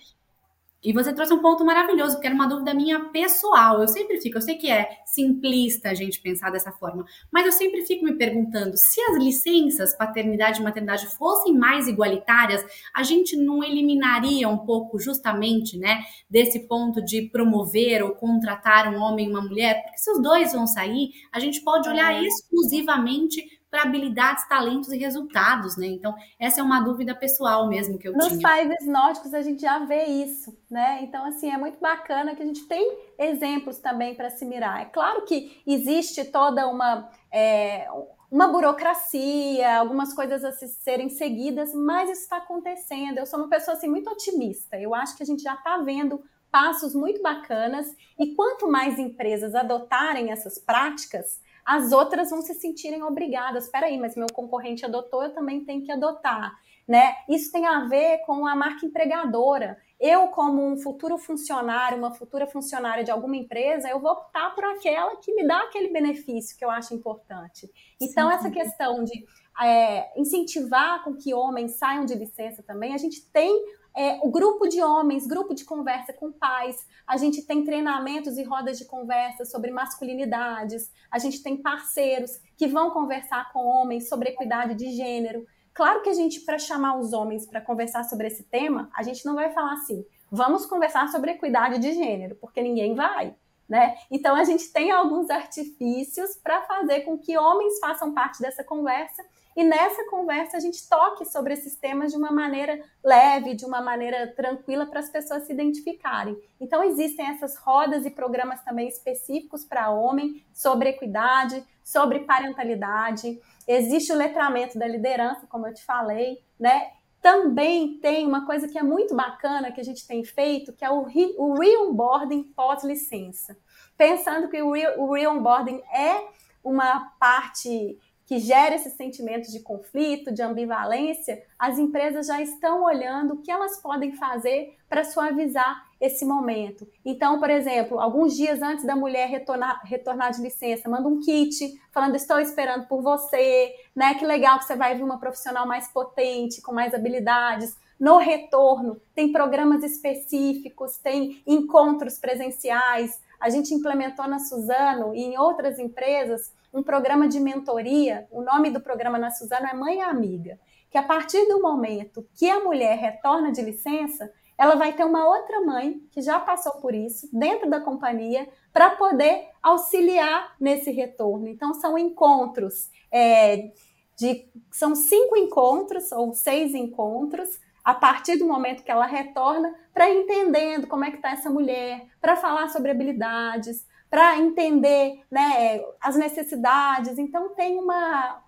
E você trouxe um ponto maravilhoso, porque era uma dúvida minha pessoal. Eu sempre fico, eu sei que é simplista a gente pensar dessa forma, mas eu sempre fico me perguntando se as licenças paternidade e maternidade fossem mais igualitárias, a gente não eliminaria um pouco justamente, né, desse ponto de promover ou contratar um homem e uma mulher, porque se os dois vão sair, a gente pode olhar é. exclusivamente para habilidades, talentos e resultados, né? Então, essa é uma dúvida pessoal mesmo que eu Nos tinha. Nos países nórdicos a gente já vê isso, né? Então, assim, é muito bacana que a gente tem exemplos também para se mirar. É claro que existe toda uma. É, uma burocracia, algumas coisas a serem seguidas, mas isso está acontecendo. Eu sou uma pessoa assim muito otimista. Eu acho que a gente já está vendo passos muito bacanas e quanto mais empresas adotarem essas práticas, as outras vão se sentirem obrigadas. Espera aí, mas meu concorrente adotou, eu também tenho que adotar. Né? Isso tem a ver com a marca empregadora. Eu, como um futuro funcionário, uma futura funcionária de alguma empresa, eu vou optar por aquela que me dá aquele benefício que eu acho importante. Então, Sim. essa questão de é, incentivar com que homens saiam de licença também, a gente tem é, o grupo de homens, grupo de conversa com pais, a gente tem treinamentos e rodas de conversa sobre masculinidades, a gente tem parceiros que vão conversar com homens sobre equidade de gênero. Claro que a gente, para chamar os homens para conversar sobre esse tema, a gente não vai falar assim, vamos conversar sobre equidade de gênero, porque ninguém vai. Né? Então a gente tem alguns artifícios para fazer com que homens façam parte dessa conversa e nessa conversa a gente toque sobre esses temas de uma maneira leve, de uma maneira tranquila para as pessoas se identificarem. Então existem essas rodas e programas também específicos para homem sobre equidade, sobre parentalidade. Existe o letramento da liderança, como eu te falei, né? Também tem uma coisa que é muito bacana que a gente tem feito, que é o, re o re-onboarding pós-licença. Pensando que o re-onboarding é uma parte que gera esses sentimentos de conflito, de ambivalência, as empresas já estão olhando o que elas podem fazer para suavizar esse momento. Então, por exemplo, alguns dias antes da mulher retornar, retornar de licença, manda um kit falando: estou esperando por você, né? Que legal que você vai vir uma profissional mais potente, com mais habilidades. No retorno, tem programas específicos, tem encontros presenciais. A gente implementou na Suzano e em outras empresas um programa de mentoria. O nome do programa na Suzano é Mãe Amiga. que a partir do momento que a mulher retorna de licença, ela vai ter uma outra mãe que já passou por isso dentro da companhia para poder auxiliar nesse retorno. Então, são encontros é, de. São cinco encontros ou seis encontros a partir do momento que ela retorna, para entendendo como é que está essa mulher, para falar sobre habilidades, para entender né, as necessidades. Então tem uma,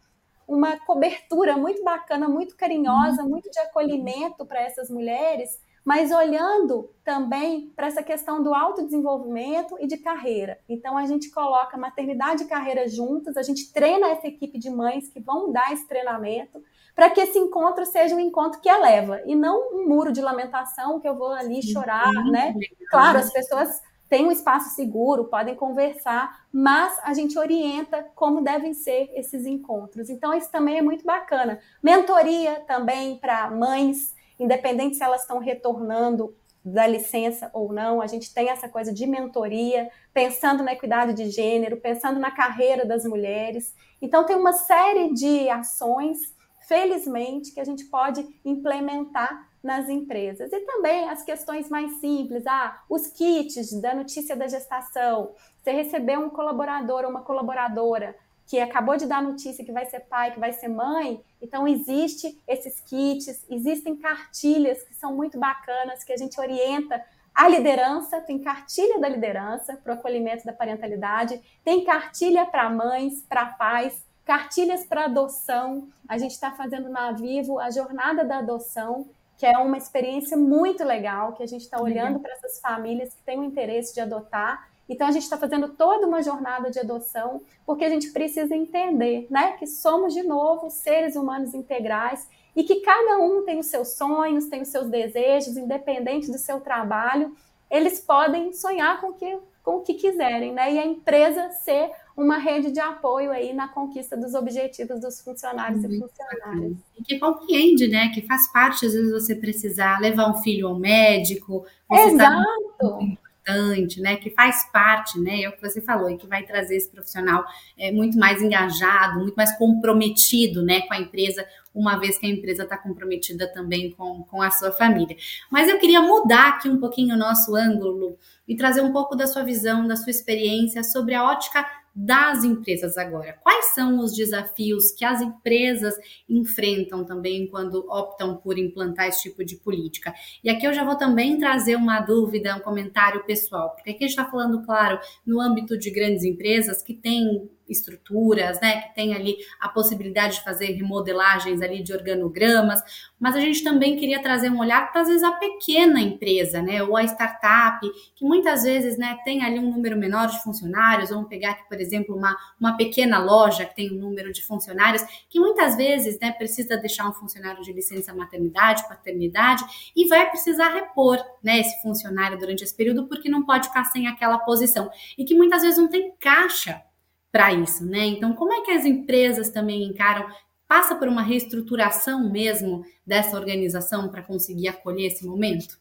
uma cobertura muito bacana, muito carinhosa, uhum. muito de acolhimento para essas mulheres, mas olhando também para essa questão do autodesenvolvimento e de carreira. Então, a gente coloca maternidade e carreira juntas, a gente treina essa equipe de mães que vão dar esse treinamento, para que esse encontro seja um encontro que eleva, e não um muro de lamentação que eu vou ali chorar, né? Claro, as pessoas têm um espaço seguro, podem conversar, mas a gente orienta como devem ser esses encontros. Então, isso também é muito bacana. Mentoria também para mães independente se elas estão retornando da licença ou não, a gente tem essa coisa de mentoria, pensando na equidade de gênero, pensando na carreira das mulheres. Então, tem uma série de ações, felizmente, que a gente pode implementar nas empresas. E também as questões mais simples, ah, os kits da notícia da gestação. Você recebeu um colaborador ou uma colaboradora que acabou de dar notícia que vai ser pai, que vai ser mãe, então existe esses kits, existem cartilhas que são muito bacanas que a gente orienta a liderança, tem cartilha da liderança para o acolhimento da parentalidade, tem cartilha para mães, para pais, cartilhas para adoção. A gente está fazendo na Vivo a jornada da adoção, que é uma experiência muito legal, que a gente está olhando para essas famílias que têm o interesse de adotar então a gente está fazendo toda uma jornada de adoção, porque a gente precisa entender, né, que somos de novo seres humanos integrais e que cada um tem os seus sonhos, tem os seus desejos, independente do seu trabalho, eles podem sonhar com o que, com o que quiserem, né? E a empresa ser uma rede de apoio aí na conquista dos objetivos dos funcionários Muito e funcionárias. E que compreende, né? Que faz parte, às vezes, você precisar levar um filho ao médico. Exato. Está importante, né, que faz parte, né, é o que você falou, e que vai trazer esse profissional é, muito mais engajado, muito mais comprometido, né, com a empresa, uma vez que a empresa está comprometida também com, com a sua família. Mas eu queria mudar aqui um pouquinho o nosso ângulo e trazer um pouco da sua visão, da sua experiência sobre a ótica das empresas agora. Quais são os desafios que as empresas enfrentam também quando optam por implantar esse tipo de política? E aqui eu já vou também trazer uma dúvida, um comentário pessoal, porque aqui a gente está falando, claro, no âmbito de grandes empresas que têm estruturas, né, que tem ali a possibilidade de fazer remodelagens ali de organogramas, mas a gente também queria trazer um olhar para às vezes a pequena empresa, né, ou a startup, que muitas vezes, né, tem ali um número menor de funcionários, vamos pegar aqui, por exemplo, uma, uma pequena loja que tem um número de funcionários, que muitas vezes, né, precisa deixar um funcionário de licença maternidade, paternidade, e vai precisar repor, né, esse funcionário durante esse período, porque não pode ficar sem aquela posição, e que muitas vezes não tem caixa para isso, né? Então, como é que as empresas também encaram? Passa por uma reestruturação mesmo dessa organização para conseguir acolher esse momento?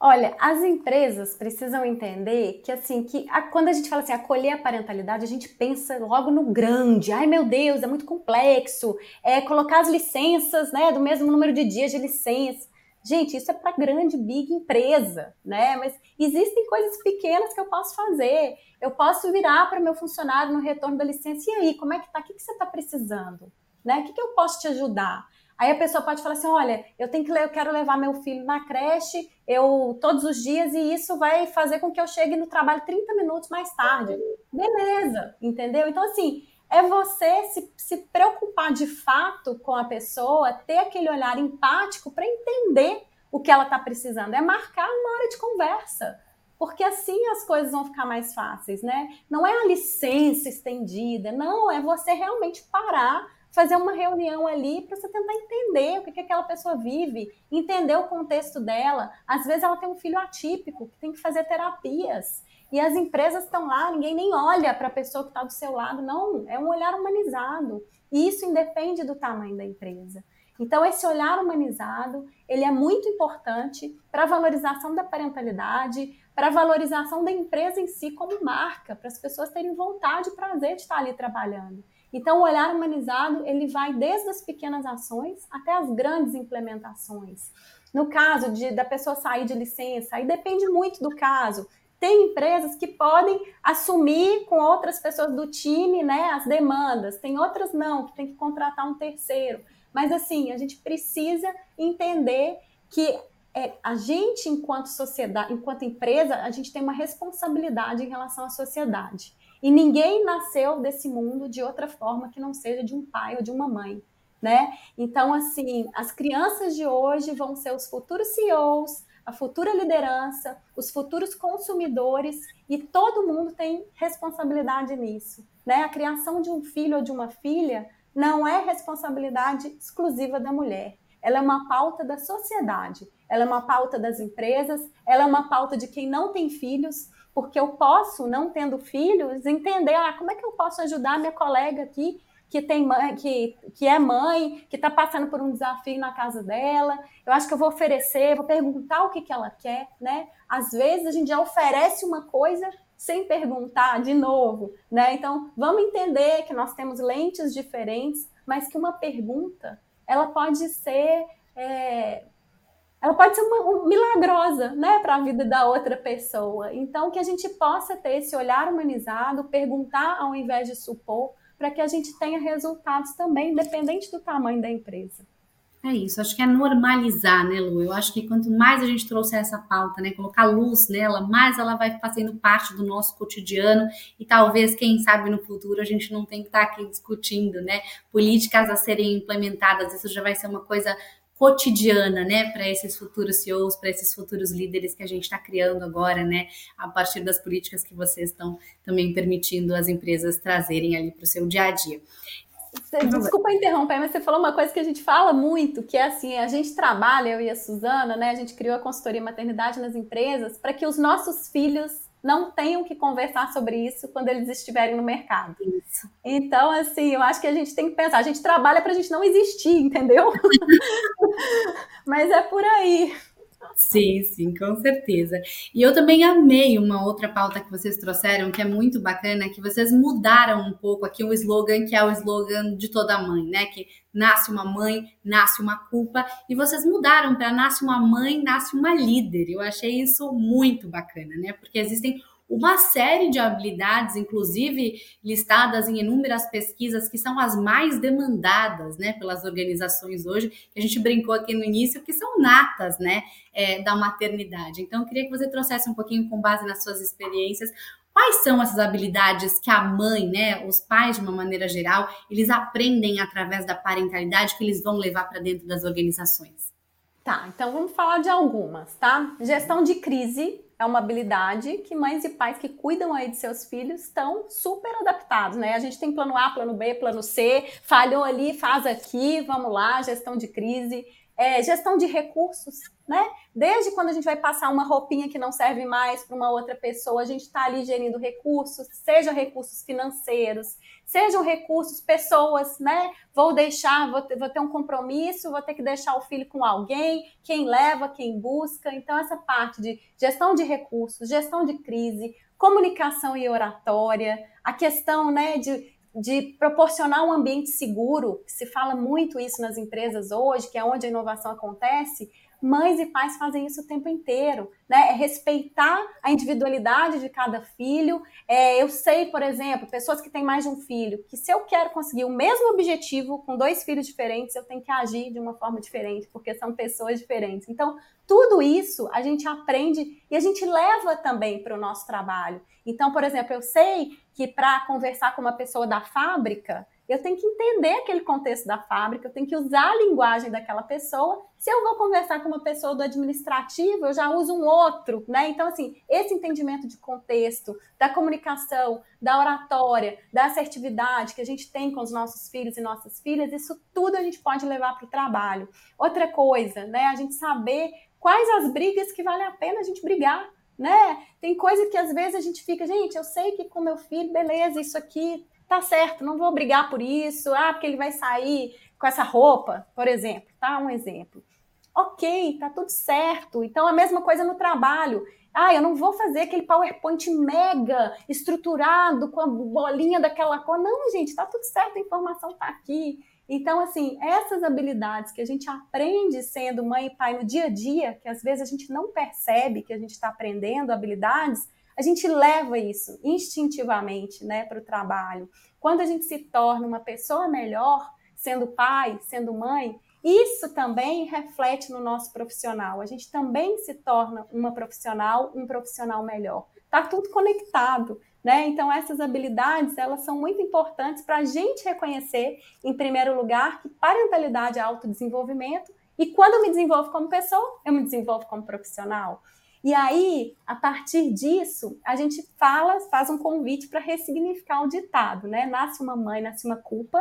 Olha, as empresas precisam entender que assim, que a, quando a gente fala assim, acolher a parentalidade, a gente pensa logo no grande. Ai, meu Deus, é muito complexo. É colocar as licenças, né, do mesmo número de dias de licença. Gente, isso é para grande, big empresa, né? Mas existem coisas pequenas que eu posso fazer. Eu posso virar para meu funcionário no retorno da licença. E aí, como é que tá? O que, que você está precisando? Né? O que, que eu posso te ajudar? Aí a pessoa pode falar assim: olha, eu tenho que eu quero levar meu filho na creche, eu todos os dias, e isso vai fazer com que eu chegue no trabalho 30 minutos mais tarde. Beleza, entendeu? Então, assim, é você se, se preocupar de fato com a pessoa, ter aquele olhar empático para entender o que ela está precisando. É marcar uma hora de conversa. Porque assim as coisas vão ficar mais fáceis, né? Não é a licença estendida, não, é você realmente parar, fazer uma reunião ali para você tentar entender o que, que aquela pessoa vive, entender o contexto dela. Às vezes ela tem um filho atípico que tem que fazer terapias. E as empresas estão lá, ninguém nem olha para a pessoa que está do seu lado, não, é um olhar humanizado. E isso independe do tamanho da empresa. Então, esse olhar humanizado, ele é muito importante para a valorização da parentalidade, para a valorização da empresa em si como marca, para as pessoas terem vontade e prazer de estar ali trabalhando. Então, o olhar humanizado, ele vai desde as pequenas ações até as grandes implementações. No caso de da pessoa sair de licença, aí depende muito do caso. Tem empresas que podem assumir com outras pessoas do time, né, as demandas. Tem outras não, que tem que contratar um terceiro. Mas assim, a gente precisa entender que é, a gente, enquanto sociedade, enquanto empresa, a gente tem uma responsabilidade em relação à sociedade. E ninguém nasceu desse mundo de outra forma que não seja de um pai ou de uma mãe. Né? Então, assim, as crianças de hoje vão ser os futuros CEOs, a futura liderança, os futuros consumidores, e todo mundo tem responsabilidade nisso. Né? A criação de um filho ou de uma filha não é responsabilidade exclusiva da mulher. Ela é uma pauta da sociedade, ela é uma pauta das empresas, ela é uma pauta de quem não tem filhos, porque eu posso, não tendo filhos, entender ah, como é que eu posso ajudar minha colega aqui que tem mãe, que, que é mãe, que está passando por um desafio na casa dela. Eu acho que eu vou oferecer, vou perguntar o que, que ela quer, né? Às vezes a gente já oferece uma coisa sem perguntar de novo, né? Então vamos entender que nós temos lentes diferentes, mas que uma pergunta ela pode ser é, ela pode ser uma, uma milagrosa, né, para a vida da outra pessoa. Então que a gente possa ter esse olhar humanizado, perguntar ao invés de supor, para que a gente tenha resultados também, independente do tamanho da empresa. É isso, acho que é normalizar, né, Lu? Eu acho que quanto mais a gente trouxer essa pauta, né, colocar luz nela, mais ela vai fazendo parte do nosso cotidiano e talvez, quem sabe, no futuro a gente não tem que estar aqui discutindo, né, políticas a serem implementadas, isso já vai ser uma coisa cotidiana, né, para esses futuros CEOs, para esses futuros líderes que a gente está criando agora, né, a partir das políticas que vocês estão também permitindo as empresas trazerem ali para o seu dia a dia. Desculpa interromper, mas você falou uma coisa que a gente fala muito, que é assim, a gente trabalha, eu e a Suzana, né, a gente criou a consultoria maternidade nas empresas para que os nossos filhos não tenham que conversar sobre isso quando eles estiverem no mercado. Isso. Então, assim, eu acho que a gente tem que pensar, a gente trabalha para a gente não existir, entendeu? Mas é por aí. Sim, sim, com certeza. E eu também amei uma outra pauta que vocês trouxeram, que é muito bacana, que vocês mudaram um pouco aqui o slogan, que é o slogan de toda mãe, né? Que nasce uma mãe, nasce uma culpa, e vocês mudaram para nasce uma mãe, nasce uma líder. Eu achei isso muito bacana, né? Porque existem uma série de habilidades, inclusive listadas em inúmeras pesquisas, que são as mais demandadas né, pelas organizações hoje, que a gente brincou aqui no início, que são natas né, é, da maternidade. Então, eu queria que você trouxesse um pouquinho, com base nas suas experiências, quais são essas habilidades que a mãe, né, os pais de uma maneira geral, eles aprendem através da parentalidade que eles vão levar para dentro das organizações? Tá, então vamos falar de algumas, tá? Gestão de crise é uma habilidade que mães e pais que cuidam aí de seus filhos estão super adaptados, né? A gente tem plano A, plano B, plano C, falhou ali, faz aqui, vamos lá, gestão de crise, é, gestão de recursos, né? Desde quando a gente vai passar uma roupinha que não serve mais para uma outra pessoa, a gente está ali gerindo recursos, seja recursos financeiros, sejam recursos, pessoas, né? Vou deixar, vou ter, vou ter um compromisso, vou ter que deixar o filho com alguém, quem leva, quem busca. Então, essa parte de gestão de recursos, gestão de crise, comunicação e oratória, a questão né, de de proporcionar um ambiente seguro, se fala muito isso nas empresas hoje, que é onde a inovação acontece, mães e pais fazem isso o tempo inteiro, né? É respeitar a individualidade de cada filho. É, eu sei, por exemplo, pessoas que têm mais de um filho, que se eu quero conseguir o mesmo objetivo com dois filhos diferentes, eu tenho que agir de uma forma diferente, porque são pessoas diferentes. Então, tudo isso a gente aprende e a gente leva também para o nosso trabalho. Então, por exemplo, eu sei que para conversar com uma pessoa da fábrica, eu tenho que entender aquele contexto da fábrica, eu tenho que usar a linguagem daquela pessoa. Se eu vou conversar com uma pessoa do administrativo, eu já uso um outro, né? Então, assim, esse entendimento de contexto, da comunicação, da oratória, da assertividade que a gente tem com os nossos filhos e nossas filhas, isso tudo a gente pode levar para o trabalho. Outra coisa, né? A gente saber quais as brigas que vale a pena a gente brigar, né? Tem coisa que às vezes a gente fica, gente, eu sei que com meu filho, beleza, isso aqui tá certo, não vou brigar por isso, ah, porque ele vai sair com essa roupa, por exemplo, tá? Um exemplo. ok, tá tudo certo. Então, a mesma coisa no trabalho. Ah, eu não vou fazer aquele PowerPoint mega estruturado com a bolinha daquela cor. Não, gente, tá tudo certo, a informação tá aqui. Então, assim, essas habilidades que a gente aprende sendo mãe e pai no dia a dia, que às vezes a gente não percebe que a gente está aprendendo habilidades, a gente leva isso instintivamente né, para o trabalho. Quando a gente se torna uma pessoa melhor, sendo pai, sendo mãe, isso também reflete no nosso profissional. A gente também se torna uma profissional, um profissional melhor. Está tudo conectado. Né? Então, essas habilidades elas são muito importantes para a gente reconhecer, em primeiro lugar, que parentalidade é autodesenvolvimento, e quando eu me desenvolvo como pessoa, eu me desenvolvo como profissional. E aí, a partir disso, a gente fala, faz um convite para ressignificar o ditado, né? Nasce uma mãe, nasce uma culpa,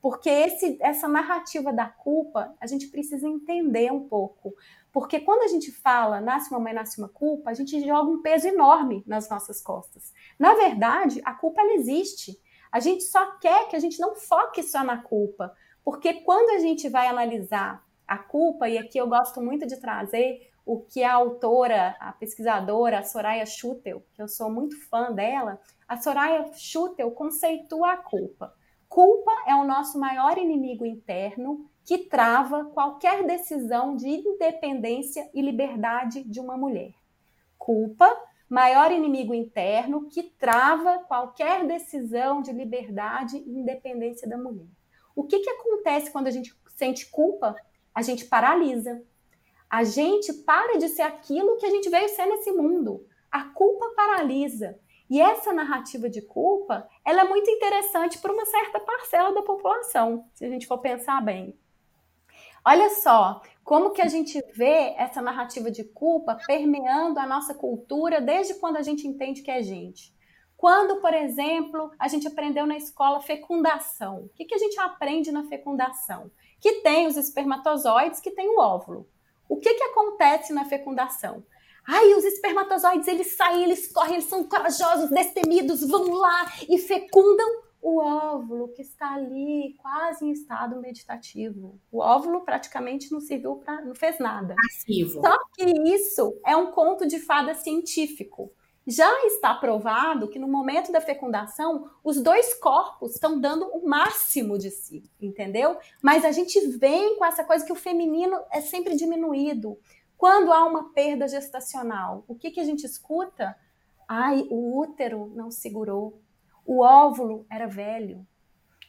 porque esse, essa narrativa da culpa, a gente precisa entender um pouco. Porque quando a gente fala nasce uma mãe, nasce uma culpa, a gente joga um peso enorme nas nossas costas. Na verdade, a culpa ela existe. A gente só quer que a gente não foque só na culpa. Porque quando a gente vai analisar a culpa, e aqui eu gosto muito de trazer o que a autora, a pesquisadora, a Soraya Schutel, que eu sou muito fã dela, a Soraya Schutel conceitua a culpa. Culpa é o nosso maior inimigo interno que trava qualquer decisão de independência e liberdade de uma mulher. Culpa, maior inimigo interno que trava qualquer decisão de liberdade e independência da mulher. O que, que acontece quando a gente sente culpa? A gente paralisa. A gente para de ser aquilo que a gente veio ser nesse mundo. A culpa paralisa. E essa narrativa de culpa, ela é muito interessante para uma certa parcela da população, se a gente for pensar bem. Olha só como que a gente vê essa narrativa de culpa permeando a nossa cultura desde quando a gente entende que é gente. Quando, por exemplo, a gente aprendeu na escola fecundação. O que, que a gente aprende na fecundação? Que tem os espermatozoides, que tem o óvulo. O que, que acontece na fecundação? Ai, os espermatozoides, eles saem, eles correm, eles são corajosos, destemidos, vão lá e fecundam o óvulo que está ali quase em estado meditativo. O óvulo praticamente não serviu para, não fez nada. Passivo. Só que isso é um conto de fada científico. Já está provado que no momento da fecundação, os dois corpos estão dando o máximo de si, entendeu? Mas a gente vem com essa coisa que o feminino é sempre diminuído. Quando há uma perda gestacional, o que, que a gente escuta? Ai, o útero não segurou, o óvulo era velho.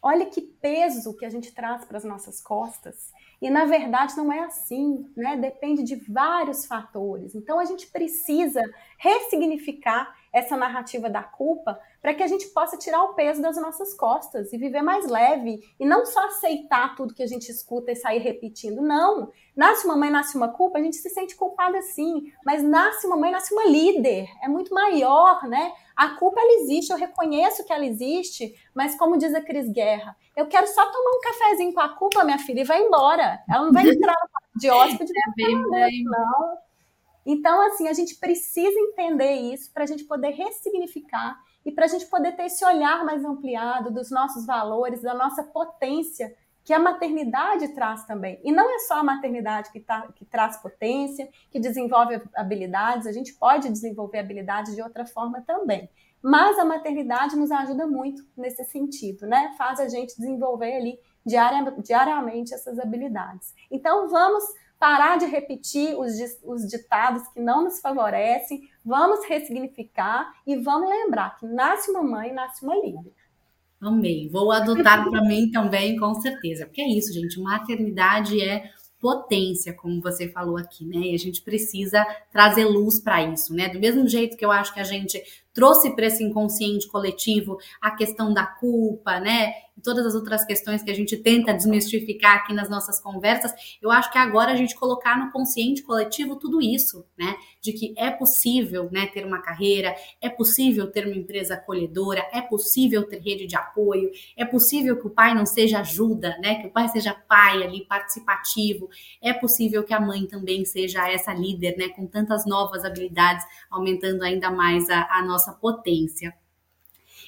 Olha que peso que a gente traz para as nossas costas. E na verdade não é assim, né? Depende de vários fatores. Então a gente precisa ressignificar essa narrativa da culpa para que a gente possa tirar o peso das nossas costas e viver mais leve e não só aceitar tudo que a gente escuta e sair repetindo. Não, nasce uma mãe, nasce uma culpa, a gente se sente culpada sim, mas nasce uma mãe, nasce uma líder, é muito maior, né? A culpa ela existe, eu reconheço que ela existe, mas como diz a Cris Guerra, eu quero só tomar um cafezinho com a culpa, minha filha, e vai embora. Ela não vai entrar de hóspede, é não. Então, assim, a gente precisa entender isso para a gente poder ressignificar e para a gente poder ter esse olhar mais ampliado dos nossos valores, da nossa potência, que a maternidade traz também. E não é só a maternidade que, tá, que traz potência, que desenvolve habilidades, a gente pode desenvolver habilidades de outra forma também. Mas a maternidade nos ajuda muito nesse sentido, né? Faz a gente desenvolver ali diaria, diariamente essas habilidades. Então, vamos parar de repetir os, os ditados que não nos favorecem, vamos ressignificar e vamos lembrar que nasce uma mãe, nasce uma líder. Amei. Vou adotar para mim também, com certeza. Porque é isso, gente. Maternidade é potência, como você falou aqui, né? E a gente precisa trazer luz para isso, né? Do mesmo jeito que eu acho que a gente trouxe para esse inconsciente coletivo a questão da culpa, né? E todas as outras questões que a gente tenta desmistificar aqui nas nossas conversas, eu acho que agora a gente colocar no consciente coletivo tudo isso, né? De que é possível, né, ter uma carreira, é possível ter uma empresa acolhedora, é possível ter rede de apoio, é possível que o pai não seja ajuda, né? Que o pai seja pai ali participativo, é possível que a mãe também seja essa líder, né, com tantas novas habilidades, aumentando ainda mais a, a nossa nossa potência.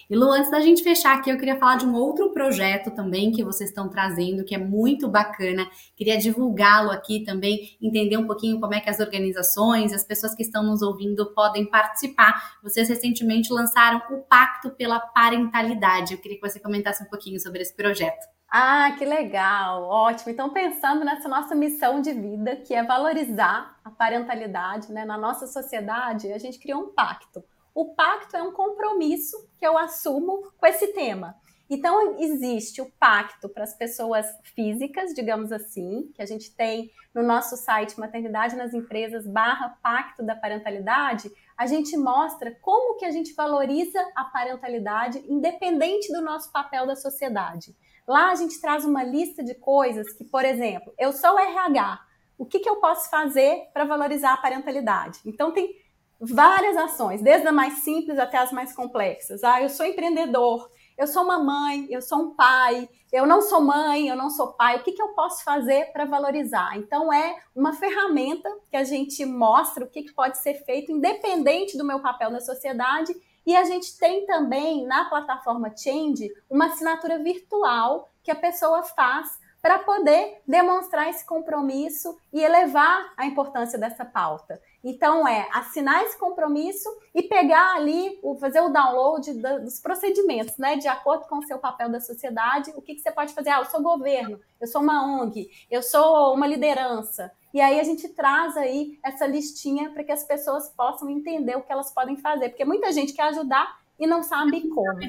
E Lu, antes da gente fechar aqui, eu queria falar de um outro projeto também que vocês estão trazendo, que é muito bacana. Queria divulgá-lo aqui também, entender um pouquinho como é que as organizações, as pessoas que estão nos ouvindo podem participar. Vocês recentemente lançaram o Pacto pela Parentalidade. Eu queria que você comentasse um pouquinho sobre esse projeto. Ah, que legal, ótimo. Então, pensando nessa nossa missão de vida, que é valorizar a parentalidade né, na nossa sociedade, a gente criou um pacto o pacto é um compromisso que eu assumo com esse tema. Então, existe o pacto para as pessoas físicas, digamos assim, que a gente tem no nosso site Maternidade nas Empresas barra Pacto da Parentalidade, a gente mostra como que a gente valoriza a parentalidade independente do nosso papel da sociedade. Lá a gente traz uma lista de coisas que, por exemplo, eu sou RH, o que, que eu posso fazer para valorizar a parentalidade? Então, tem várias ações, desde a mais simples até as mais complexas. Ah, eu sou empreendedor, eu sou uma mãe, eu sou um pai, eu não sou mãe, eu não sou pai. O que, que eu posso fazer para valorizar? Então, é uma ferramenta que a gente mostra o que, que pode ser feito, independente do meu papel na sociedade. E a gente tem também na plataforma Change uma assinatura virtual que a pessoa faz para poder demonstrar esse compromisso e elevar a importância dessa pauta. Então, é assinar esse compromisso e pegar ali, fazer o download dos procedimentos, né? De acordo com o seu papel da sociedade, o que, que você pode fazer? Ah, eu sou governo, eu sou uma ONG, eu sou uma liderança. E aí a gente traz aí essa listinha para que as pessoas possam entender o que elas podem fazer. Porque muita gente quer ajudar e não sabe como.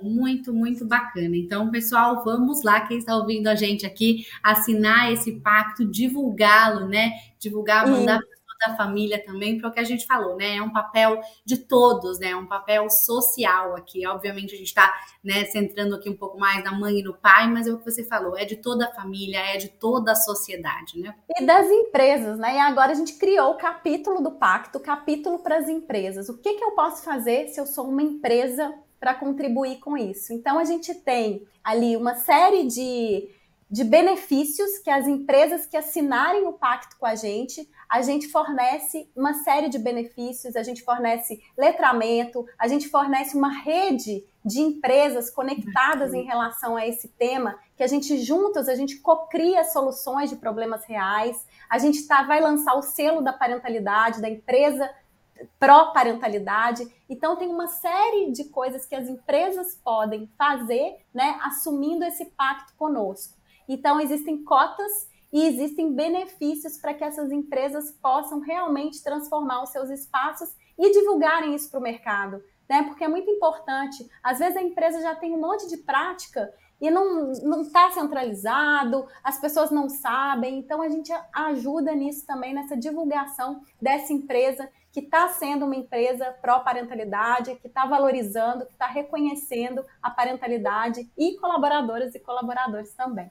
Muito, muito bacana. Então, pessoal, vamos lá, quem está ouvindo a gente aqui, assinar esse pacto, divulgá-lo, né? Divulgar, mandar da família também, para o que a gente falou, né? É um papel de todos, né? É um papel social aqui. Obviamente, a gente está né, centrando aqui um pouco mais na mãe e no pai, mas é o que você falou, é de toda a família, é de toda a sociedade, né? E das empresas, né? E agora a gente criou o capítulo do pacto, capítulo para as empresas. O que, que eu posso fazer se eu sou uma empresa para contribuir com isso? Então, a gente tem ali uma série de de benefícios que as empresas que assinarem o pacto com a gente, a gente fornece uma série de benefícios, a gente fornece letramento, a gente fornece uma rede de empresas conectadas em relação a esse tema, que a gente juntas, a gente cocria soluções de problemas reais, a gente tá, vai lançar o selo da parentalidade, da empresa pró-parentalidade. Então, tem uma série de coisas que as empresas podem fazer, né, assumindo esse pacto conosco. Então, existem cotas e existem benefícios para que essas empresas possam realmente transformar os seus espaços e divulgarem isso para o mercado, né? Porque é muito importante. Às vezes a empresa já tem um monte de prática e não está centralizado, as pessoas não sabem, então a gente ajuda nisso também, nessa divulgação dessa empresa que está sendo uma empresa pró-parentalidade, que está valorizando, que está reconhecendo a parentalidade e colaboradoras e colaboradores também.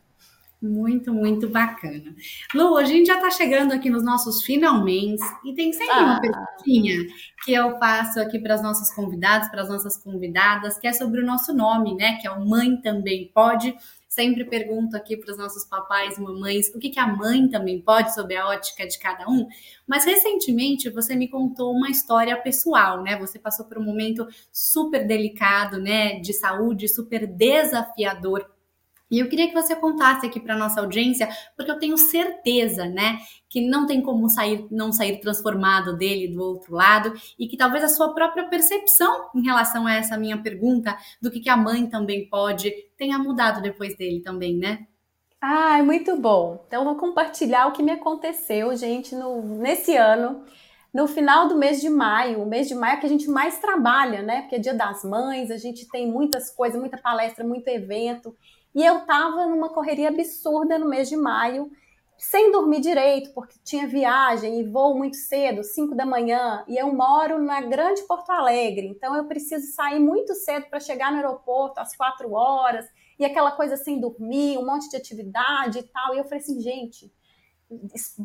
Muito, muito bacana. Lu, a gente já está chegando aqui nos nossos finalmente e tem sempre ah. uma perguntinha que eu faço aqui para as nossas convidadas, para as nossas convidadas, que é sobre o nosso nome, né? Que é o Mãe Também Pode. Sempre pergunto aqui para os nossos papais e mamães o que, que a mãe também pode, sobre a ótica de cada um. Mas recentemente você me contou uma história pessoal, né? Você passou por um momento super delicado, né? De saúde, super desafiador e eu queria que você contasse aqui para nossa audiência, porque eu tenho certeza, né, que não tem como sair, não sair transformado dele do outro lado e que talvez a sua própria percepção em relação a essa minha pergunta do que, que a mãe também pode tenha mudado depois dele também, né? Ah, muito bom. Então vou compartilhar o que me aconteceu, gente, no, nesse ano. No final do mês de maio, o mês de maio é que a gente mais trabalha, né? Porque é dia das mães, a gente tem muitas coisas, muita palestra, muito evento. E eu estava numa correria absurda no mês de maio, sem dormir direito, porque tinha viagem e voo muito cedo, 5 da manhã, e eu moro na grande Porto Alegre, então eu preciso sair muito cedo para chegar no aeroporto às 4 horas, e aquela coisa sem dormir, um monte de atividade e tal. E eu falei assim, gente,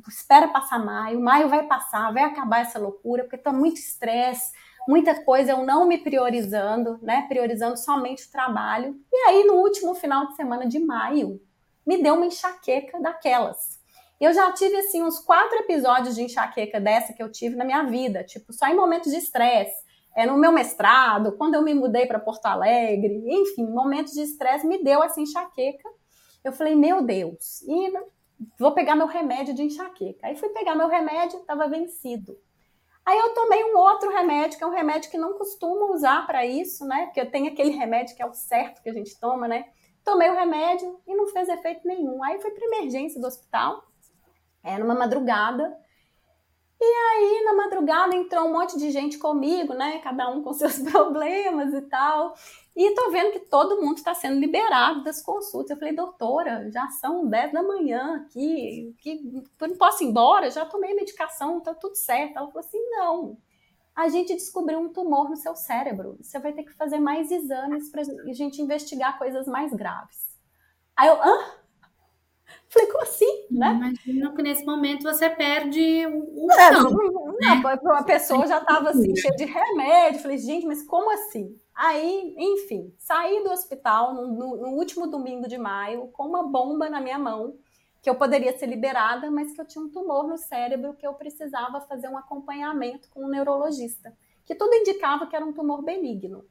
espera passar maio, maio vai passar, vai acabar essa loucura, porque tá muito estresse, muita coisa eu não me priorizando, né? Priorizando somente o trabalho. E aí, no último final de semana de maio, me deu uma enxaqueca daquelas. Eu já tive, assim, uns quatro episódios de enxaqueca dessa que eu tive na minha vida, tipo, só em momentos de estresse. é, no meu mestrado, quando eu me mudei para Porto Alegre, enfim, momentos de estresse me deu essa enxaqueca. Eu falei, meu Deus, e vou pegar meu remédio de enxaqueca. Aí fui pegar meu remédio, estava vencido. Aí eu tomei um outro remédio, que é um remédio que não costumo usar para isso, né? Porque eu tenho aquele remédio que é o certo que a gente toma, né? Tomei o remédio e não fez efeito nenhum. Aí fui para emergência do hospital, era é, numa madrugada. E aí, na madrugada, entrou um monte de gente comigo, né? Cada um com seus problemas e tal. E tô vendo que todo mundo está sendo liberado das consultas. Eu falei, doutora, já são 10 da manhã aqui, que não posso ir embora, já tomei medicação, tá tudo certo. Ela falou assim: não, a gente descobriu um tumor no seu cérebro. Você vai ter que fazer mais exames para a gente investigar coisas mais graves. Aí eu, hã? Falei, como assim? Né? Imagina que nesse momento você perde o é, chão. Não, né? A pessoa já estava assim, cheia de remédio. Falei, gente, mas como assim? Aí, enfim, saí do hospital no, no, no, último domingo de maio com uma bomba na minha mão, que eu poderia ser liberada, mas que eu tinha um tumor no cérebro que eu precisava fazer um acompanhamento com um neurologista, que tudo indicava que era um tumor benigno.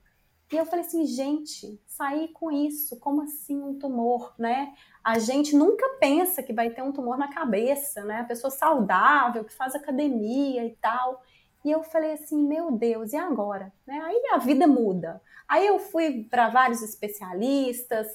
E eu falei assim, gente, sair com isso, como assim um tumor, né? A gente nunca pensa que vai ter um tumor na cabeça, né? A pessoa saudável, que faz academia e tal. E eu falei assim, meu Deus, e agora? Né? Aí a vida muda. Aí eu fui para vários especialistas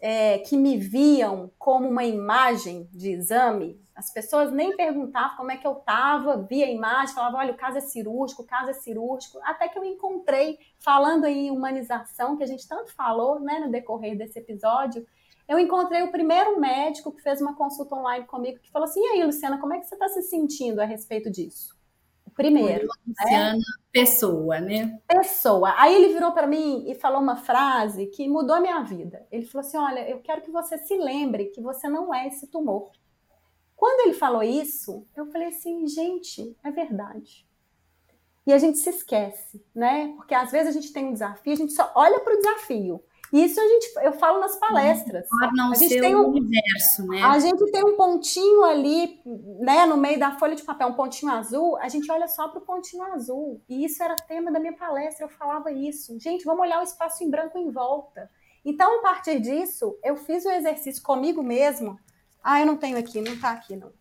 é, que me viam como uma imagem de exame. As pessoas nem perguntavam como é que eu estava, via a imagem, falavam, olha, o caso é cirúrgico, o caso é cirúrgico. Até que eu encontrei, falando em humanização, que a gente tanto falou né, no decorrer desse episódio, eu encontrei o primeiro médico que fez uma consulta online comigo, que falou assim, e aí, Luciana, como é que você está se sentindo a respeito disso? primeiro. Luciana né? Pessoa, né? Pessoa. Aí ele virou para mim e falou uma frase que mudou a minha vida. Ele falou assim: Olha, eu quero que você se lembre que você não é esse tumor. Quando ele falou isso, eu falei assim: gente, é verdade. E a gente se esquece, né? Porque às vezes a gente tem um desafio, a gente só olha para o desafio. Isso a gente, eu falo nas palestras. Torna a gente tem um universo, né? A gente tem um pontinho ali, né, no meio da folha de papel, um pontinho azul. A gente olha só para o pontinho azul. E isso era tema da minha palestra. Eu falava isso. Gente, vamos olhar o espaço em branco em volta. Então, a partir disso, eu fiz o exercício comigo mesmo. Ah, eu não tenho aqui, não está aqui, não.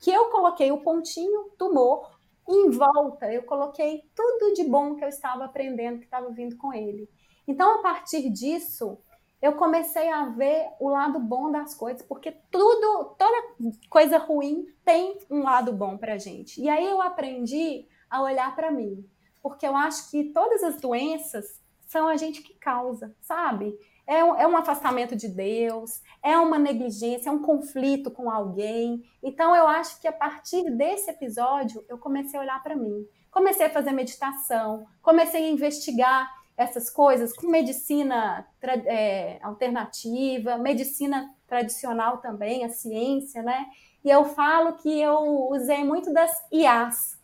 Que eu coloquei o pontinho tumor em volta. Eu coloquei tudo de bom que eu estava aprendendo, que estava vindo com ele. Então, a partir disso, eu comecei a ver o lado bom das coisas, porque tudo, toda coisa ruim tem um lado bom para gente. E aí eu aprendi a olhar para mim, porque eu acho que todas as doenças são a gente que causa, sabe? É um, é um afastamento de Deus, é uma negligência, é um conflito com alguém. Então eu acho que a partir desse episódio eu comecei a olhar para mim, comecei a fazer meditação, comecei a investigar essas coisas com medicina é, alternativa, medicina tradicional também, a ciência, né? E eu falo que eu usei muito das IAs.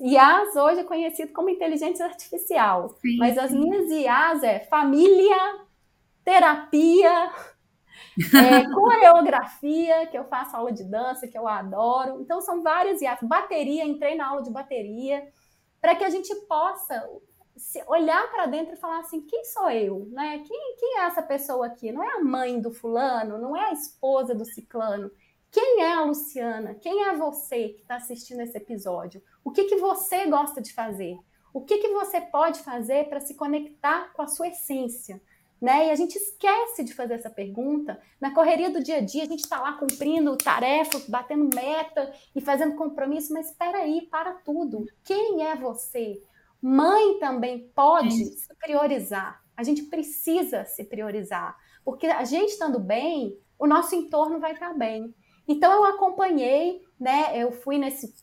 IAs hoje é conhecido como inteligência artificial, sim, mas as minhas IAs é família, terapia, é, coreografia, que eu faço aula de dança, que eu adoro. Então, são várias IAs. Bateria, entrei na aula de bateria, para que a gente possa olhar para dentro e falar assim: quem sou eu? Né? Quem, quem é essa pessoa aqui? Não é a mãe do fulano, não é a esposa do ciclano. Quem é a Luciana? Quem é você que está assistindo esse episódio? O que, que você gosta de fazer? O que, que você pode fazer para se conectar com a sua essência? Né? E a gente esquece de fazer essa pergunta. Na correria do dia a dia, a gente está lá cumprindo tarefas, batendo meta e fazendo compromisso, mas espera aí, para tudo. Quem é você? Mãe também pode é. se priorizar. A gente precisa se priorizar, porque a gente estando bem, o nosso entorno vai estar bem. Então eu acompanhei, né? Eu fui nesse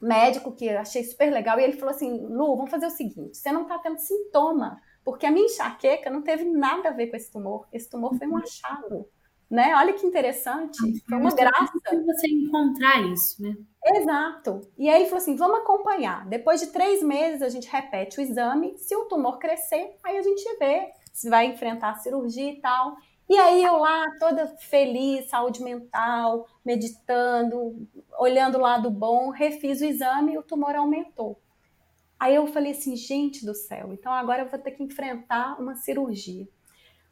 médico que eu achei super legal e ele falou assim: Lu, vamos fazer o seguinte: você não está tendo sintoma, porque a minha enxaqueca não teve nada a ver com esse tumor. Esse tumor foi um uhum. achado né? Olha que interessante, foi uma graça. Você encontrar isso, né? Exato. E aí ele falou assim: vamos acompanhar. Depois de três meses, a gente repete o exame. Se o tumor crescer, aí a gente vê se vai enfrentar a cirurgia e tal. E aí eu lá, toda feliz, saúde mental, meditando, olhando o lado bom, refiz o exame e o tumor aumentou. Aí eu falei assim, gente do céu, então agora eu vou ter que enfrentar uma cirurgia.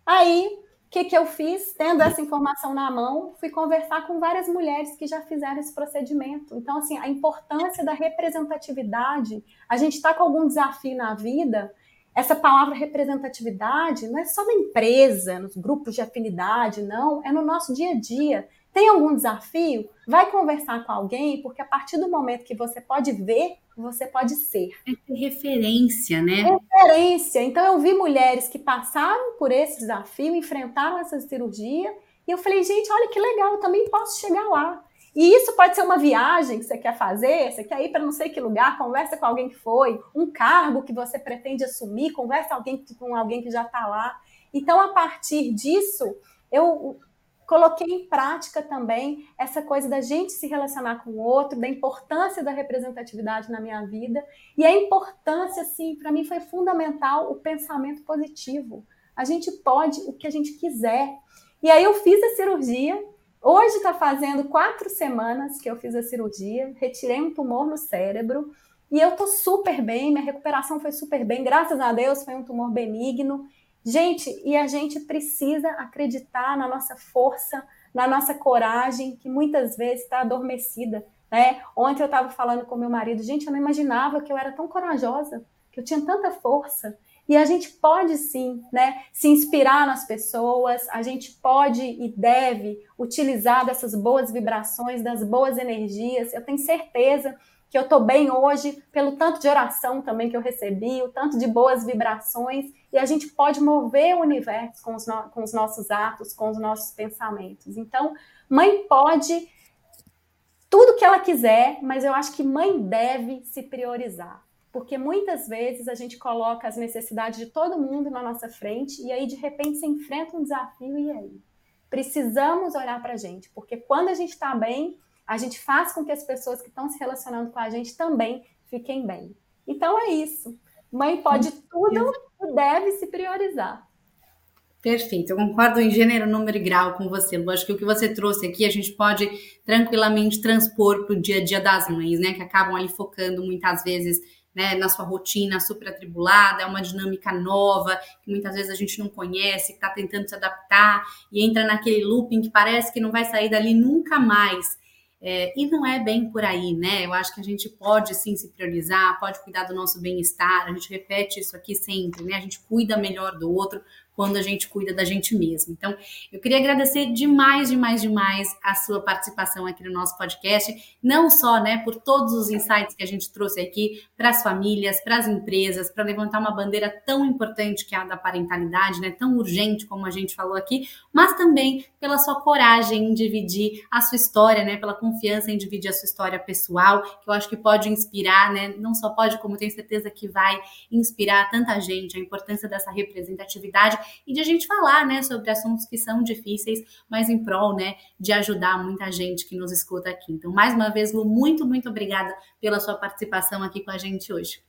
Aí, que, que eu fiz? Tendo essa informação na mão, fui conversar com várias mulheres que já fizeram esse procedimento. Então, assim, a importância da representatividade, a gente está com algum desafio na vida, essa palavra representatividade não é só na empresa, nos grupos de afinidade, não, é no nosso dia a dia. Tem algum desafio? Vai conversar com alguém, porque a partir do momento que você pode ver, você pode ser. É ter referência, né? Referência. Então eu vi mulheres que passaram por esse desafio, enfrentaram essa cirurgia, e eu falei, gente, olha que legal, eu também posso chegar lá. E isso pode ser uma viagem que você quer fazer, você quer ir para não sei que lugar, conversa com alguém que foi, um cargo que você pretende assumir, conversa alguém, com alguém que já está lá. Então, a partir disso, eu coloquei em prática também essa coisa da gente se relacionar com o outro, da importância da representatividade na minha vida. E a importância, assim, para mim foi fundamental o pensamento positivo. A gente pode o que a gente quiser. E aí eu fiz a cirurgia. Hoje está fazendo quatro semanas que eu fiz a cirurgia, retirei um tumor no cérebro e eu tô super bem, minha recuperação foi super bem, graças a Deus foi um tumor benigno Gente, e a gente precisa acreditar na nossa força, na nossa coragem, que muitas vezes está adormecida. Né? Ontem eu estava falando com meu marido, gente, eu não imaginava que eu era tão corajosa, que eu tinha tanta força. E a gente pode sim, né, se inspirar nas pessoas, a gente pode e deve utilizar dessas boas vibrações, das boas energias. Eu tenho certeza que eu estou bem hoje pelo tanto de oração também que eu recebi, o tanto de boas vibrações, e a gente pode mover o universo com os, no, com os nossos atos, com os nossos pensamentos. Então, mãe pode tudo que ela quiser, mas eu acho que mãe deve se priorizar. Porque muitas vezes a gente coloca as necessidades de todo mundo na nossa frente e aí de repente você enfrenta um desafio e aí? Precisamos olhar para a gente, porque quando a gente está bem, a gente faz com que as pessoas que estão se relacionando com a gente também fiquem bem. Então é isso. Mãe pode tudo e deve se priorizar. Perfeito, eu concordo em gênero, número e grau com você, Lu. Acho que o que você trouxe aqui a gente pode tranquilamente transpor para o dia a dia das mães, né? Que acabam ali focando muitas vezes né, na sua rotina super atribulada, é uma dinâmica nova, que muitas vezes a gente não conhece, está tentando se adaptar e entra naquele looping que parece que não vai sair dali nunca mais. É, e não é bem por aí, né? Eu acho que a gente pode sim se priorizar, pode cuidar do nosso bem-estar, a gente repete isso aqui sempre, né? A gente cuida melhor do outro, quando a gente cuida da gente mesmo. Então, eu queria agradecer demais, demais, demais a sua participação aqui no nosso podcast, não só, né, por todos os insights que a gente trouxe aqui para as famílias, para as empresas, para levantar uma bandeira tão importante que é a da parentalidade, né, tão urgente como a gente falou aqui, mas também pela sua coragem em dividir a sua história, né, pela confiança em dividir a sua história pessoal, que eu acho que pode inspirar, né, não só pode, como tenho certeza que vai inspirar tanta gente, a importância dessa representatividade e de a gente falar, né, sobre assuntos que são difíceis, mas em prol, né, de ajudar muita gente que nos escuta aqui. Então, mais uma vez, Lu, muito, muito obrigada pela sua participação aqui com a gente hoje.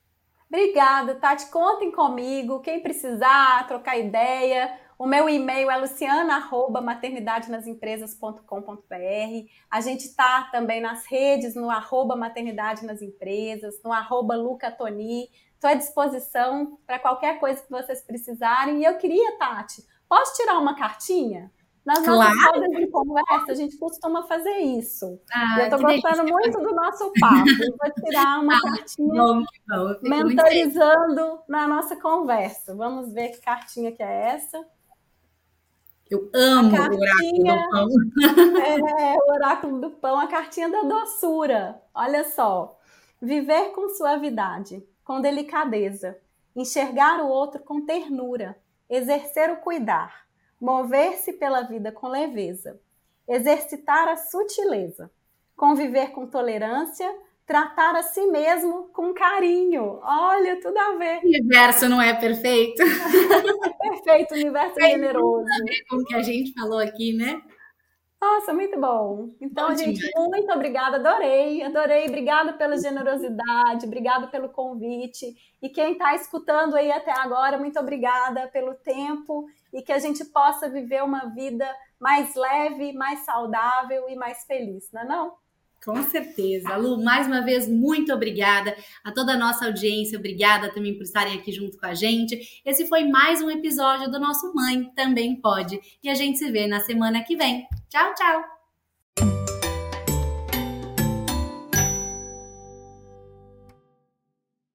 Obrigada, Tati. Contem comigo. Quem precisar trocar ideia, o meu e-mail é luciana.maternidadenasempresas.com.br. A gente está também nas redes, no arroba maternidade nas empresas, no arroba lucatoni. Estou à disposição para qualquer coisa que vocês precisarem. E eu queria, Tati, posso tirar uma cartinha? Nas claro. nossas rodas de conversa, a gente costuma fazer isso. Ah, eu estou gostando delícia. muito do nosso papo. Eu vou tirar uma ah, cartinha bom, bom. mentalizando na nossa conversa. Vamos ver que cartinha que é essa. Eu amo cartinha, o oráculo do pão. É, o oráculo do pão, a cartinha da doçura. Olha só. Viver com suavidade com delicadeza, enxergar o outro com ternura, exercer o cuidar, mover-se pela vida com leveza, exercitar a sutileza, conviver com tolerância, tratar a si mesmo com carinho. Olha, tudo a ver. O universo não é perfeito. perfeito, o universo é generoso. Com o que a gente falou aqui, né? Nossa, muito bom. Então, bom gente, muito obrigada, adorei, adorei. Obrigada pela generosidade, obrigada pelo convite. E quem está escutando aí até agora, muito obrigada pelo tempo e que a gente possa viver uma vida mais leve, mais saudável e mais feliz, não é não? Com certeza. Lu, mais uma vez, muito obrigada a toda a nossa audiência. Obrigada também por estarem aqui junto com a gente. Esse foi mais um episódio do nosso Mãe Também Pode. E a gente se vê na semana que vem. Tchau, tchau!